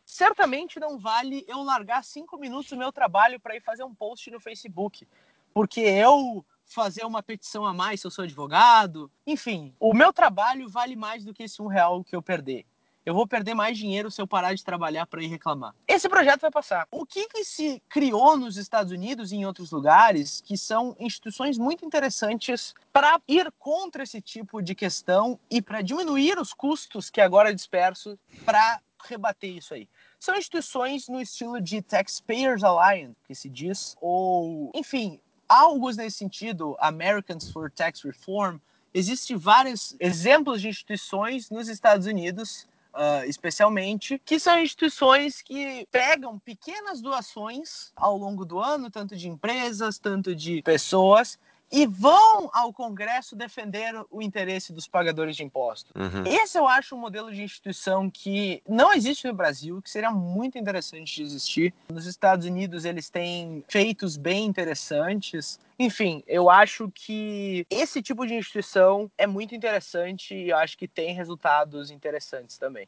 Speaker 4: certamente não vale eu largar cinco minutos do meu trabalho para ir fazer um post no Facebook, porque eu fazer uma petição a mais se eu sou advogado, enfim, o meu trabalho vale mais do que esse um real que eu perder. Eu vou perder mais dinheiro se eu parar de trabalhar para ir reclamar. Esse projeto vai passar. O que, que se criou nos Estados Unidos e em outros lugares que são instituições muito interessantes para ir contra esse tipo de questão e para diminuir os custos que agora é disperso para rebater isso aí. São instituições no estilo de Taxpayers Alliance, que se diz, ou, enfim, algo nesse sentido, Americans for Tax Reform. Existem vários exemplos de instituições nos Estados Unidos Uh, especialmente, que são instituições que pegam pequenas doações ao longo do ano, tanto de empresas, tanto de pessoas, e vão ao Congresso defender o interesse dos pagadores de impostos. Uhum. Esse eu acho um modelo de instituição que não existe no Brasil, que seria muito interessante de existir. Nos Estados Unidos eles têm feitos bem interessantes. Enfim, eu acho que esse tipo de instituição é muito interessante e eu acho que tem resultados interessantes também.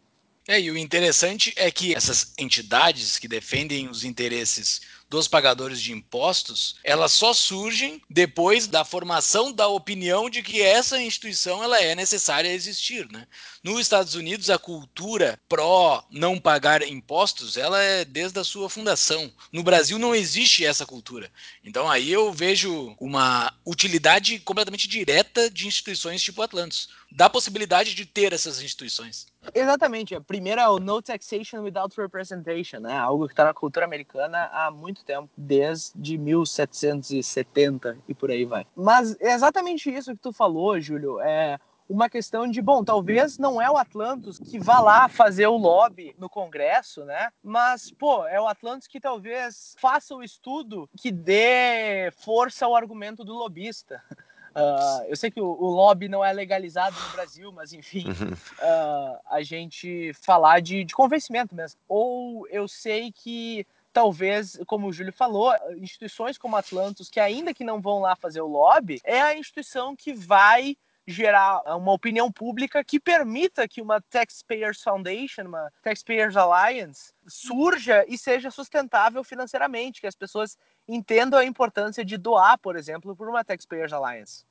Speaker 2: É, e o interessante é que essas entidades que defendem os interesses dos pagadores de impostos, elas só surgem depois da formação da opinião de que essa instituição ela é necessária existir, né? Nos Estados Unidos, a cultura pró não pagar impostos, ela é desde a sua fundação. No Brasil não existe essa cultura. Então aí eu vejo uma utilidade completamente direta de instituições tipo Atlantis da possibilidade de ter essas instituições.
Speaker 4: Exatamente. A primeira é o No Taxation Without Representation, né? algo que está na cultura americana há muito tempo, desde 1770 e por aí vai. Mas é exatamente isso que tu falou, Júlio. É, uma questão de, bom, talvez não é o Atlantis que vá lá fazer o lobby no Congresso, né? Mas, pô, é o Atlantis que talvez faça o estudo que dê força ao argumento do lobista. Uh, eu sei que o, o, lobby não é legalizado no Brasil, mas enfim, uh, a gente falar de, de convencimento mesmo. Ou eu sei que talvez, como o Júlio falou, instituições como Atlantis, que ainda que não vão lá fazer o lobby, é a instituição que vai gerar uma opinião pública que permita que uma Taxpayers Foundation, uma Taxpayers Alliance, surja e seja sustentável financeiramente, que as pessoas entendam a importância de doar, por exemplo, por uma Taxpayers Alliance.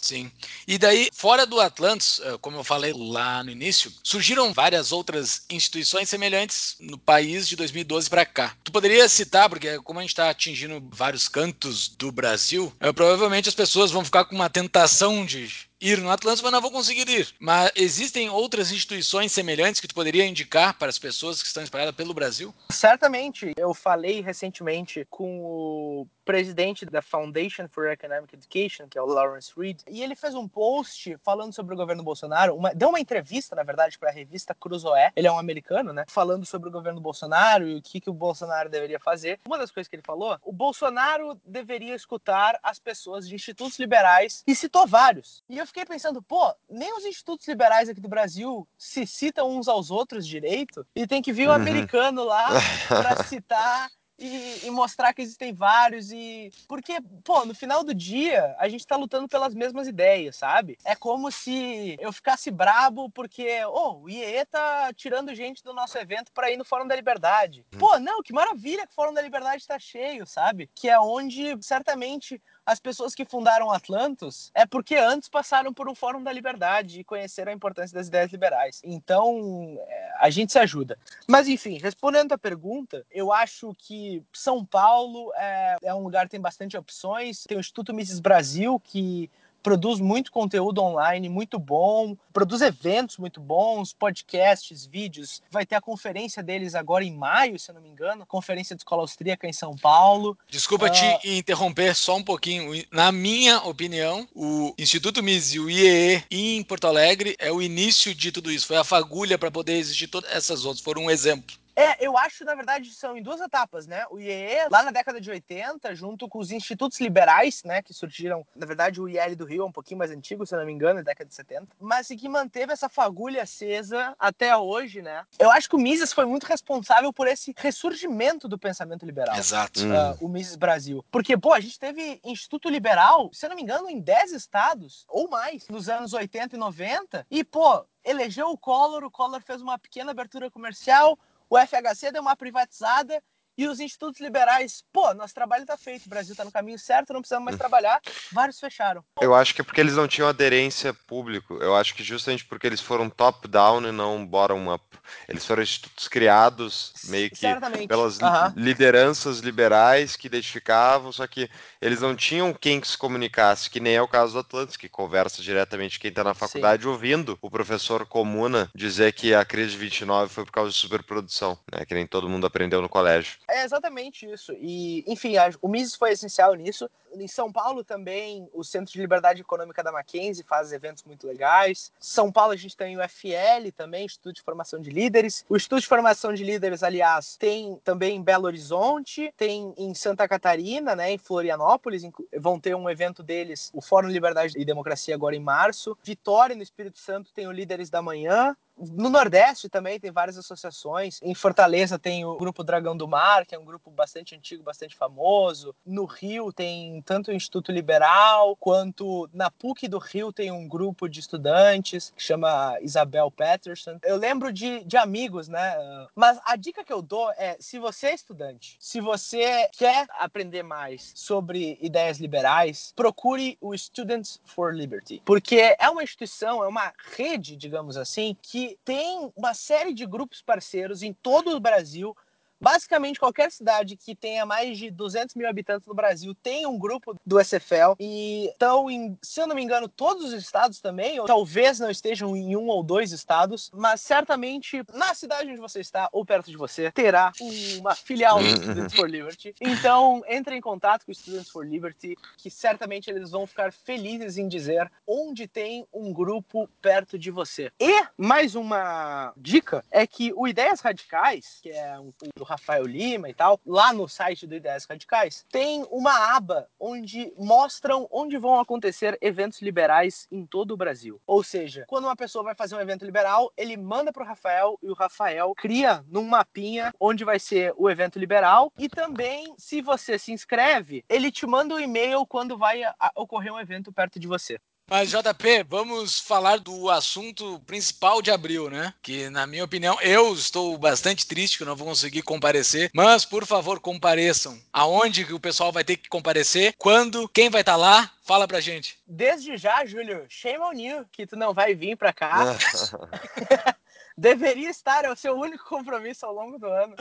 Speaker 2: Sim. E daí, fora do Atlantis, eh, como eu falei lá no início, surgiram várias outras instituições semelhantes no país de 2012 para cá. Tu poderia citar, porque como a gente está atingindo vários cantos do Brasil, é, provavelmente as pessoas vão ficar com uma tentação de ir no Atlântico, mas não vou conseguir ir. Mas existem outras instituições semelhantes que tu poderia indicar para as pessoas que estão espalhadas pelo Brasil?
Speaker 4: Certamente. Eu falei recentemente com o presidente da Foundation for Economic Education, que é o Lawrence Reed, e ele fez um post falando sobre o governo Bolsonaro, uma, deu uma entrevista, na verdade, para a revista Cruzoé, ele é um americano, né, falando sobre o governo Bolsonaro e o que, que o Bolsonaro deveria fazer. Uma das coisas que ele falou, o Bolsonaro deveria escutar as pessoas de institutos liberais e citou vários. E eu fiquei pensando, pô, nem os institutos liberais aqui do Brasil se citam uns aos outros direito e tem que vir um uhum. americano lá para citar e, e, mostrar que existem vários e porque pô no final do dia a gente tá lutando pelas mesmas ideias sabe é como se eu ficasse brabo porque oh, o IE tá tirando gente do nosso evento para ir no Fórum da Liberdade uhum. pô não que maravilha que o Fórum da Liberdade tá cheio sabe que é onde certamente as pessoas que fundaram Atlantos é porque antes passaram por um Fórum da Liberdade e conheceram a importância das ideias liberais. Então, é, a gente se ajuda. Mas, enfim, respondendo a pergunta, eu acho que São Paulo é, é um lugar que tem bastante opções. Tem o Instituto Mises Brasil, que produz muito conteúdo online muito bom, produz eventos muito bons, podcasts, vídeos. Vai ter a conferência deles agora em maio, se eu não me engano, conferência de escola austríaca em São Paulo.
Speaker 2: Desculpa uh... te ah, interromper só um pouquinho. Na minha opinião, o Instituto MIS e o IEE em Porto Alegre é o início de tudo isso. Foi a fagulha para poder existir todas essas outras. Foram um exemplo.
Speaker 4: É, eu acho, na verdade, são em duas etapas, né? O IEE, lá na década de 80, junto com os institutos liberais, né, que surgiram, na verdade, o IEL do Rio é um pouquinho mais antigo, se eu não me engano, na década de 70, mas que manteve essa fagulha acesa até hoje, né? Eu acho que o Mises foi muito responsável por esse ressurgimento do pensamento liberal.
Speaker 2: Exato.
Speaker 4: Uh, o Mises Brasil. Porque, pô, a gente teve Instituto Liberal, se eu não me engano, em 10 estados, ou mais, nos anos 80 e 90, e, pô, elegeu o Collor, o Collor fez uma pequena abertura comercial, o FHC deu uma privatizada e os institutos liberais, pô, nosso trabalho está feito, o Brasil está no caminho certo, não precisamos mais trabalhar. Vários fecharam.
Speaker 3: Eu acho que é porque eles não tinham aderência público. Eu acho que justamente porque eles foram top-down e não bottom-up. Eles foram institutos criados meio que Certamente. pelas uhum. lideranças liberais que identificavam, só que eles não tinham quem se comunicasse, que nem é o caso do Atlantis, que conversa diretamente quem está na faculdade Sim. ouvindo o professor Comuna dizer que a crise de 29 foi por causa de superprodução, né? Que nem todo mundo aprendeu no colégio.
Speaker 4: É exatamente isso. E, enfim, a, o Mises foi essencial nisso. Em São Paulo também, o Centro de Liberdade Econômica da Mackenzie faz eventos muito legais. São Paulo a gente tem o FL também, Instituto de Formação de Líderes. O Instituto de Formação de Líderes, aliás, tem também em Belo Horizonte, tem em Santa Catarina, né, em Florianópolis, vão ter um evento deles, o Fórum Liberdade e Democracia agora em março. Vitória, no Espírito Santo, tem o Líderes da Manhã. No Nordeste também tem várias associações. Em Fortaleza tem o Grupo Dragão do Mar, que é um grupo bastante antigo, bastante famoso. No Rio tem tanto o Instituto Liberal, quanto na PUC do Rio tem um grupo de estudantes que chama Isabel Patterson. Eu lembro de, de amigos, né? Mas a dica que eu dou é: se você é estudante, se você quer aprender mais sobre ideias liberais, procure o Students for Liberty. Porque é uma instituição, é uma rede, digamos assim, que tem uma série de grupos parceiros em todo o Brasil Basicamente, qualquer cidade que tenha mais de 200 mil habitantes no Brasil tem um grupo do SFL e estão, se eu não me engano, todos os estados também, ou talvez não estejam em um ou dois estados, mas certamente na cidade onde você está ou perto de você terá uma filial do Students for Liberty. Então, entre em contato com o Students for Liberty, que certamente eles vão ficar felizes em dizer onde tem um grupo perto de você. E mais uma dica é que o Ideias Radicais, que é o do Rafael Lima e tal, lá no site do Ideias Radicais, tem uma aba onde mostram onde vão acontecer eventos liberais em todo o Brasil. Ou seja, quando uma pessoa vai fazer um evento liberal, ele manda para o Rafael e o Rafael cria num mapinha onde vai ser o evento liberal e também, se você se inscreve, ele te manda um e-mail quando vai ocorrer um evento perto de você.
Speaker 2: Mas, JP, vamos falar do assunto principal de abril, né? Que, na minha opinião, eu estou bastante triste que não vou conseguir comparecer. Mas, por favor, compareçam. Aonde que o pessoal vai ter que comparecer? Quando? Quem vai estar tá lá? Fala pra gente.
Speaker 4: Desde já, Júlio, shame on you que tu não vai vir pra cá. Deveria estar, é o seu único compromisso ao longo do ano.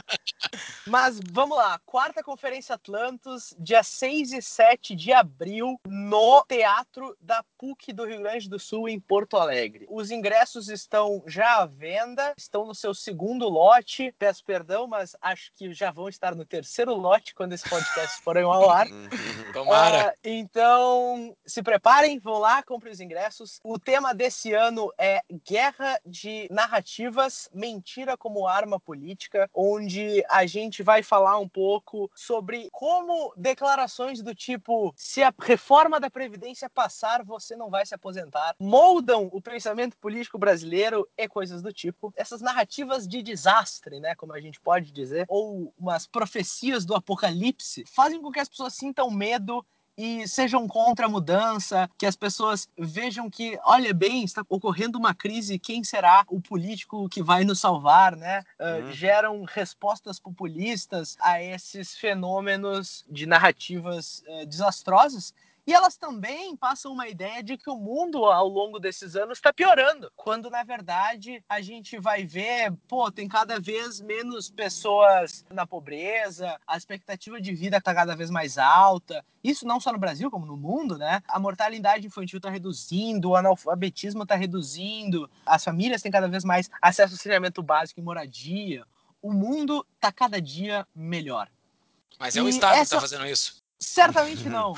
Speaker 4: Mas vamos lá, quarta Conferência Atlantos, dia 6 e 7 de abril, no Teatro da PUC do Rio Grande do Sul, em Porto Alegre. Os ingressos estão já à venda, estão no seu segundo lote. Peço perdão, mas acho que já vão estar no terceiro lote quando esse podcast for ao ar.
Speaker 2: Tomara!
Speaker 4: Uh, então, se preparem, vão lá, comprem os ingressos. O tema desse ano é Guerra de Narrativa narrativas Mentira como Arma Política, onde a gente vai falar um pouco sobre como declarações do tipo se a reforma da Previdência passar, você não vai se aposentar, moldam o pensamento político brasileiro e coisas do tipo. Essas narrativas de desastre, né, como a gente pode dizer, ou umas profecias do apocalipse, fazem com que as pessoas sintam medo e sejam contra a mudança, que as pessoas vejam que, olha bem, está ocorrendo uma crise, quem será o político que vai nos salvar, né? Uh, geram respostas populistas a esses fenômenos de narrativas uh, desastrosas e elas também passam uma ideia de que o mundo, ao longo desses anos, está piorando. Quando, na verdade, a gente vai ver, pô, tem cada vez menos pessoas na pobreza, a expectativa de vida está cada vez mais alta. Isso não só no Brasil, como no mundo, né? A mortalidade infantil está reduzindo, o analfabetismo está reduzindo, as famílias têm cada vez mais acesso ao saneamento básico e moradia. O mundo está cada dia melhor.
Speaker 2: Mas é o Estado essa... que está fazendo isso.
Speaker 4: Certamente não.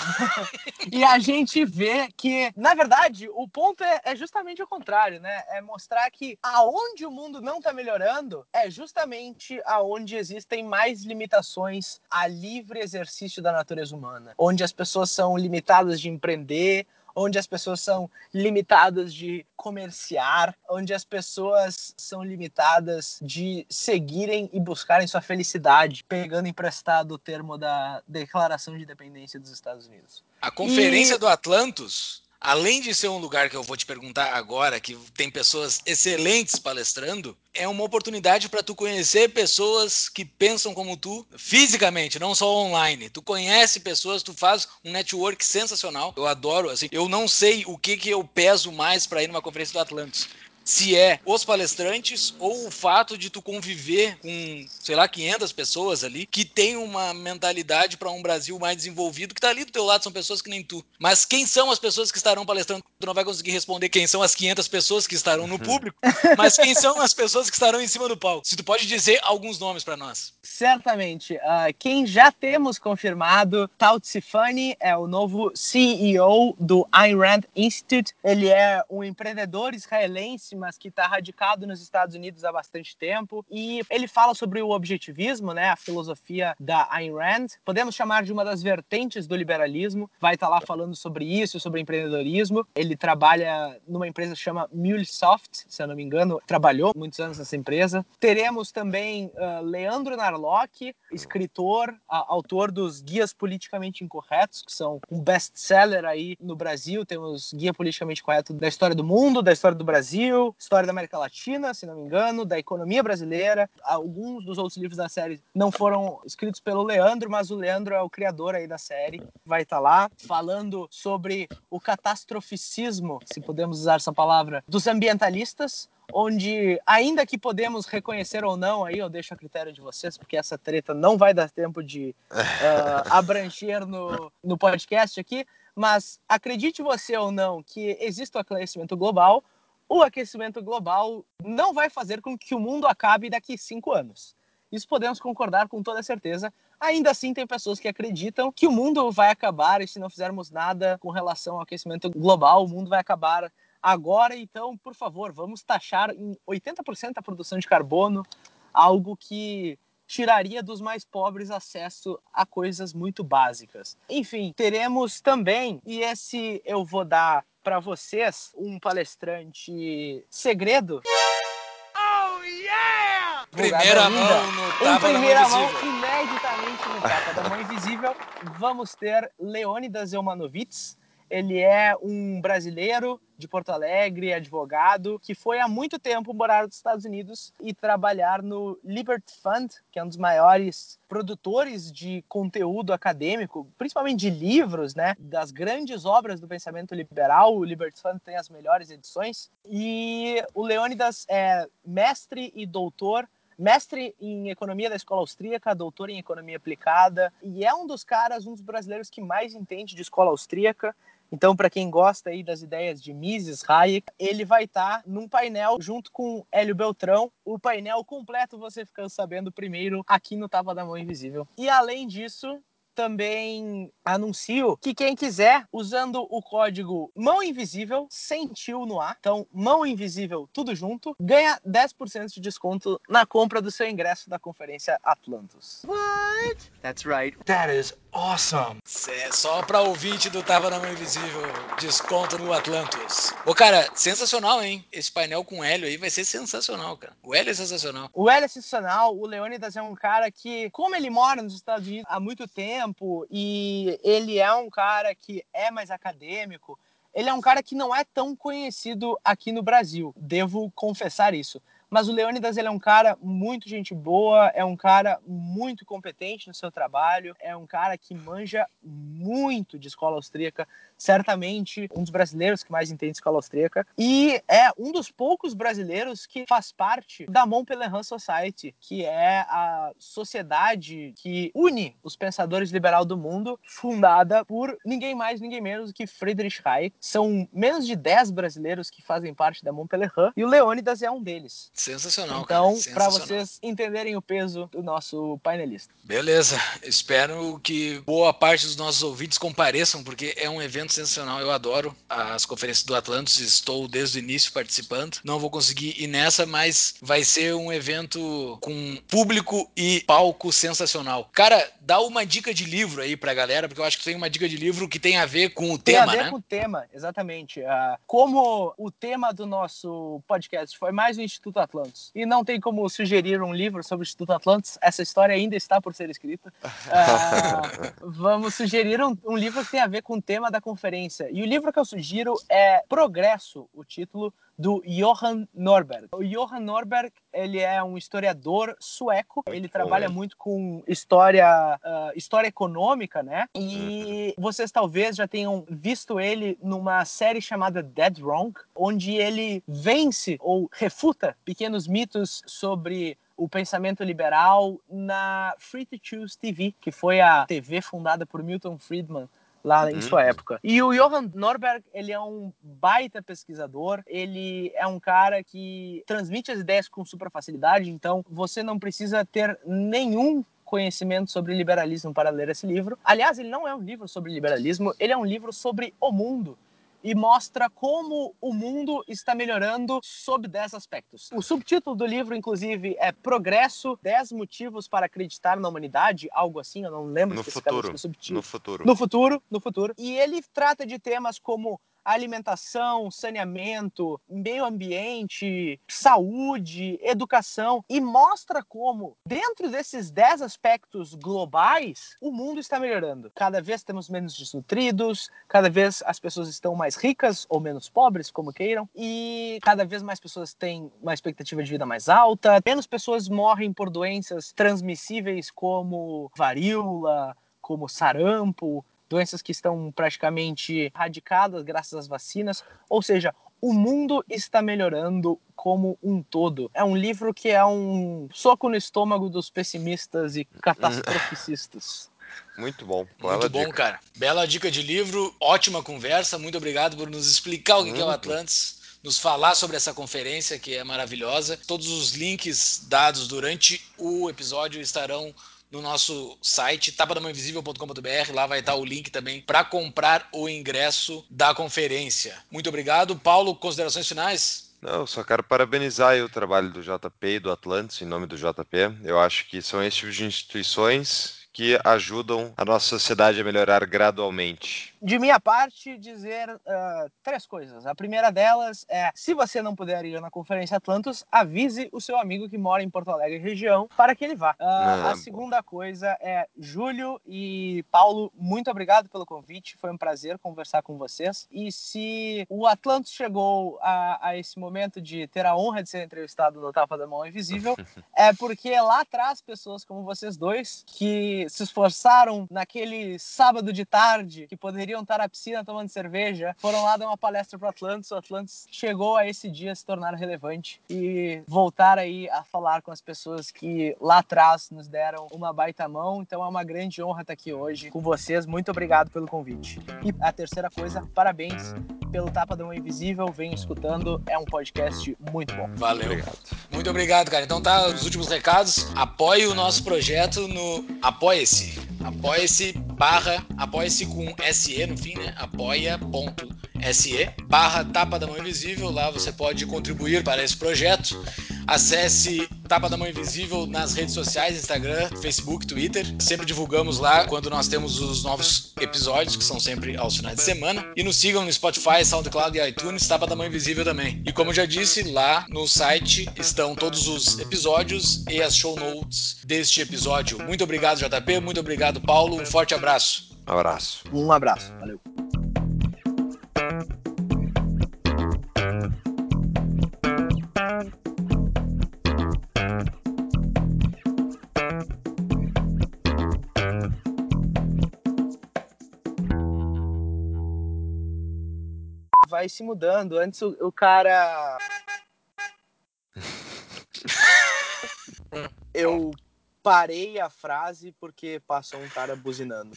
Speaker 4: e a gente vê que, na verdade, o ponto é, é, justamente o contrário, né? É mostrar que aonde o mundo não está melhorando é justamente aonde existem mais limitações a livre exercício da natureza humana, onde as pessoas são limitadas de empreender, onde as pessoas são limitadas de comerciar, onde as pessoas são limitadas de seguirem e buscarem sua felicidade, pegando emprestado o termo da Declaração de Independência dos Estados Unidos.
Speaker 2: A Conferência e... do Atlantos além de ser um lugar que eu vou te perguntar agora, que tem pessoas excelentes palestrando, é uma oportunidade para tu conhecer pessoas que pensam como tu fisicamente, não só online. Tu conhece pessoas, tu faz um network sensacional. Eu adoro, assim, eu não sei o que que eu peso mais para ir numa conferência do Atlantis se é os palestrantes ou o fato de tu conviver com, sei lá, 500 pessoas ali que tem uma mentalidade para um Brasil mais desenvolvido, que tá ali do teu lado são pessoas que nem tu. Mas quem são as pessoas que estarão palestrando? Tu não vai conseguir responder quem são as 500 pessoas que estarão no público, mas quem são as pessoas que estarão em cima do palco? Se tu pode dizer alguns nomes para nós.
Speaker 4: Certamente. Uh, quem já temos confirmado, Tal Tsifani é o novo CEO do Ayn Rand Institute. Ele é um empreendedor israelense mas que está radicado nos Estados Unidos há bastante tempo. E ele fala sobre o objetivismo, né, a filosofia da Ayn Rand. Podemos chamar de uma das vertentes do liberalismo. Vai estar tá lá falando sobre isso, sobre empreendedorismo. Ele trabalha numa empresa que chama MuleSoft, se eu não me engano, trabalhou muitos anos nessa empresa. Teremos também uh, Leandro Narlock, escritor, uh, autor dos Guias Politicamente Incorretos, que são um best-seller aí no Brasil. Temos Guia Politicamente Correto da história do mundo, da história do Brasil, Brasil, história da América Latina, se não me engano, da economia brasileira. Alguns dos outros livros da série não foram escritos pelo Leandro, mas o Leandro é o criador aí da série. Vai estar tá lá falando sobre o catastroficismo, se podemos usar essa palavra, dos ambientalistas onde, ainda que podemos reconhecer ou não, aí eu deixo a critério de vocês, porque essa treta não vai dar tempo de uh, abranger no, no podcast aqui, mas acredite você ou não que existe o aquecimento global, o aquecimento global não vai fazer com que o mundo acabe daqui cinco anos. Isso podemos concordar com toda certeza. Ainda assim, tem pessoas que acreditam que o mundo vai acabar e se não fizermos nada com relação ao aquecimento global, o mundo vai acabar agora. Então, por favor, vamos taxar em 80% a produção de carbono, algo que tiraria dos mais pobres acesso a coisas muito básicas. Enfim, teremos também, e esse eu vou dar para vocês, um palestrante segredo.
Speaker 2: Oh, yeah! Primeira mão no tapa
Speaker 4: em primeira
Speaker 2: da
Speaker 4: mão, ineditamente no tapa da mão invisível, vamos ter Leônidas Eumanovitz, ele é um brasileiro de Porto Alegre, advogado, que foi há muito tempo morar nos Estados Unidos e trabalhar no Liberty Fund, que é um dos maiores produtores de conteúdo acadêmico, principalmente de livros, né, das grandes obras do pensamento liberal. O Liberty Fund tem as melhores edições. E o Leônidas é mestre e doutor mestre em economia da escola austríaca, doutor em economia aplicada, e é um dos caras, um dos brasileiros que mais entende de escola austríaca. Então, para quem gosta aí das ideias de Mises Hayek, ele vai estar tá num painel junto com Hélio Beltrão. O painel completo você fica sabendo primeiro aqui no Tapa da Mão Invisível. E além disso, também anuncio que quem quiser, usando o código Mão Invisível, sem tio no ar, então Mão Invisível tudo junto, ganha 10% de desconto na compra do seu ingresso da conferência Atlantis.
Speaker 1: What?
Speaker 2: That's right. That is awesome. É só pra ouvinte do Tava na Mão Invisível, desconto no Atlantis. Ô, cara, sensacional, hein? Esse painel com o Hélio aí vai ser sensacional, cara. O Hélio é sensacional.
Speaker 4: O Hélio é sensacional. O Leônidas é um cara que, como ele mora nos Estados Unidos há muito tempo e ele é um cara que é mais acadêmico, ele é um cara que não é tão conhecido aqui no Brasil. Devo confessar isso. Mas o Leônidas ele é um cara muito gente boa, é um cara muito competente no seu trabalho, é um cara que manja muito de escola austríaca, certamente um dos brasileiros que mais entende escola austríaca, e é um dos poucos brasileiros que faz parte da Montpellier Society, que é a sociedade que une os pensadores liberais do mundo, fundada por ninguém mais, ninguém menos que Friedrich Hayek. São menos de 10 brasileiros que fazem parte da Montpellier, e o Leônidas é um deles.
Speaker 2: Sensacional.
Speaker 4: Então, para vocês entenderem o peso do nosso painelista.
Speaker 2: Beleza. Espero que boa parte dos nossos ouvintes compareçam, porque é um evento sensacional. Eu adoro as conferências do Atlantis, estou desde o início participando. Não vou conseguir ir nessa, mas vai ser um evento com público e palco sensacional. Cara, dá uma dica de livro aí pra galera, porque eu acho que tem uma dica de livro que tem a ver com o
Speaker 4: tem
Speaker 2: tema,
Speaker 4: né? Tem a ver
Speaker 2: né?
Speaker 4: com o tema, exatamente. Uh, como o tema do nosso podcast foi mais o Instituto Atlantis, e não tem como sugerir um livro sobre o Instituto Atlantis, essa história ainda está por ser escrita, uh, vamos sugerir um, um livro que tem a ver com o tema da conferência. E o livro que eu sugiro é Progresso, o título do Johan Norberg. O Johan Norberg, ele é um historiador sueco, ele trabalha muito com história, uh, história econômica, né? E uhum. vocês talvez já tenham visto ele numa série chamada Dead Wrong, onde ele vence ou refuta pequenos mitos sobre o pensamento liberal na Free to Choose TV, que foi a TV fundada por Milton Friedman lá em sua uhum. época. E o Johan Norberg, ele é um baita pesquisador, ele é um cara que transmite as ideias com super facilidade, então você não precisa ter nenhum conhecimento sobre liberalismo para ler esse livro. Aliás, ele não é um livro sobre liberalismo, ele é um livro sobre o mundo e mostra como o mundo está melhorando sob 10 aspectos. O subtítulo do livro, inclusive, é Progresso, 10 motivos para acreditar na humanidade, algo assim, eu não lembro
Speaker 3: no futuro,
Speaker 4: do subtítulo.
Speaker 3: No futuro.
Speaker 4: No futuro, no futuro. E ele trata de temas como alimentação, saneamento, meio ambiente, saúde, educação e mostra como, dentro desses 10 aspectos globais, o mundo está melhorando. Cada vez temos menos desnutridos, cada vez as pessoas estão mais ricas ou menos pobres, como queiram, e cada vez mais pessoas têm uma expectativa de vida mais alta, menos pessoas morrem por doenças transmissíveis como varíola, como sarampo, doenças que estão praticamente erradicadas graças às vacinas. Ou seja, O mundo está melhorando como um todo. É um livro que é um soco no estômago dos pessimistas e catastroficistas.
Speaker 3: Muito bom.
Speaker 2: Muito bom,
Speaker 3: dica.
Speaker 2: cara. Bela dica de livro, ótima conversa. Muito obrigado por nos explicar o que que é o. Atlantis, nos falar sobre essa conferência que é maravilhosa. Todos os links dados durante o episódio estarão no nosso site tapadamãoinvisível.com.br. Lá vai estar o link também para comprar o ingresso da conferência. Muito obrigado. Paulo, considerações finais?
Speaker 3: Não, só quero parabenizar o trabalho do JP e do Atlantis, em nome do JP. Eu acho que são esse tipo de instituições que ajudam a nossa sociedade a melhorar gradualmente.
Speaker 4: De minha parte, dizer ah, três coisas. A primeira delas é: se você não puder ir na Conferência Atlantos, avise o seu amigo que mora em Porto Alegre região para que ele vá. Ah,
Speaker 3: Ah,
Speaker 4: a segunda coisa é: Júlio e Paulo, muito obrigado pelo convite. Foi um prazer conversar com vocês. E se o Atlantos chegou a, a esse momento de ter a honra de ser entrevistado no Tapa da Mão Invisível, é porque lá atrás pessoas como vocês dois que se esforçaram naquele sábado de tarde que poderiam estar na piscina tomando cerveja foram lá dar uma palestra pro Atlantis o Atlantis chegou a esse dia se tornar relevante e voltar aí a falar com as pessoas que lá atrás nos deram uma baita mão então é uma grande honra estar aqui hoje com vocês muito obrigado pelo convite e a terceira coisa parabéns pelo Tapa da Mão Invisível venho escutando é um podcast muito bom
Speaker 2: Valeu.
Speaker 3: Obrigado.
Speaker 2: Muito obrigado, cara. Então tá, os últimos recados. Apoie o nosso projeto no Apoie-se. Apoie-se barra, apoie-se com SE no fim, né? apoia.se barra Tapa da Mão Invisível. Lá você pode contribuir para esse projeto. Acesse Tapa da Mão Invisível nas redes sociais, Instagram, Facebook, Twitter. Sempre divulgamos lá quando nós temos os novos episódios, que são sempre aos finais de semana. E nos sigam no Spotify, SoundCloud e iTunes, Tapa da Mão Invisível também. E como eu já disse, lá no site estão todos os episódios e as show notes deste episódio. Muito obrigado, JP. Muito obrigado, Paulo. Um forte abraço.
Speaker 3: Um abraço.
Speaker 4: um abraço valeu vai se mudando. Antes o, o cara. Eu parei a frase porque passou um cara buzinando.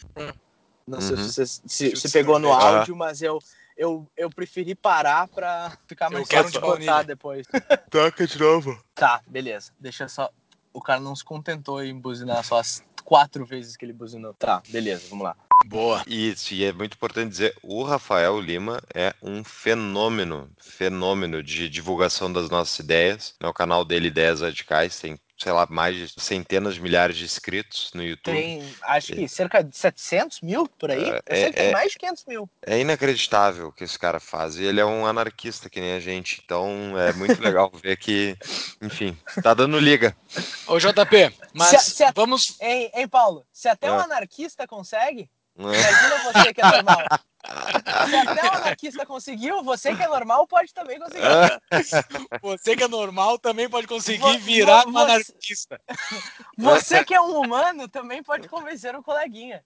Speaker 4: Não sei
Speaker 3: Uhum.
Speaker 4: se você se, se pegou no áudio, mas eu, eu, eu preferi parar pra ficar mais fácil
Speaker 2: de
Speaker 4: cortar
Speaker 2: baunilha.
Speaker 4: depois.
Speaker 3: Toca de novo.
Speaker 4: Tá, beleza. Deixa só. O cara não se contentou em buzinar só as quatro vezes que ele buzinou. Tá, beleza, vamos lá.
Speaker 2: Boa.
Speaker 3: Isso, e é muito importante dizer, o Rafael Lima é um fenômeno, fenômeno de divulgação das nossas ideias. No canal dele, Ideias Radicais, tem, sei lá, mais de centenas de milhares de inscritos no YouTube.
Speaker 4: Tem, acho que cerca de 700 mil por aí.
Speaker 3: É,
Speaker 4: eu sei que
Speaker 3: é-
Speaker 4: tem
Speaker 3: é-
Speaker 4: mais de 500 mil.
Speaker 3: É inacreditável o que esse cara faz. E ele é um anarquista que nem a gente, então é muito legal ver que, enfim, tá dando liga.
Speaker 2: Ô, JP, mas
Speaker 4: Se se a-
Speaker 2: vamos.
Speaker 4: Hein, hein, Paulo? Se até um
Speaker 3: Ah.
Speaker 4: anarquista consegue, imagina você que é normal. Se até o anarquista conseguiu, você que é normal pode também conseguir.
Speaker 2: Você que é normal também pode conseguir virar um anarquista.
Speaker 4: Você que é um humano também pode convencer um coleguinha.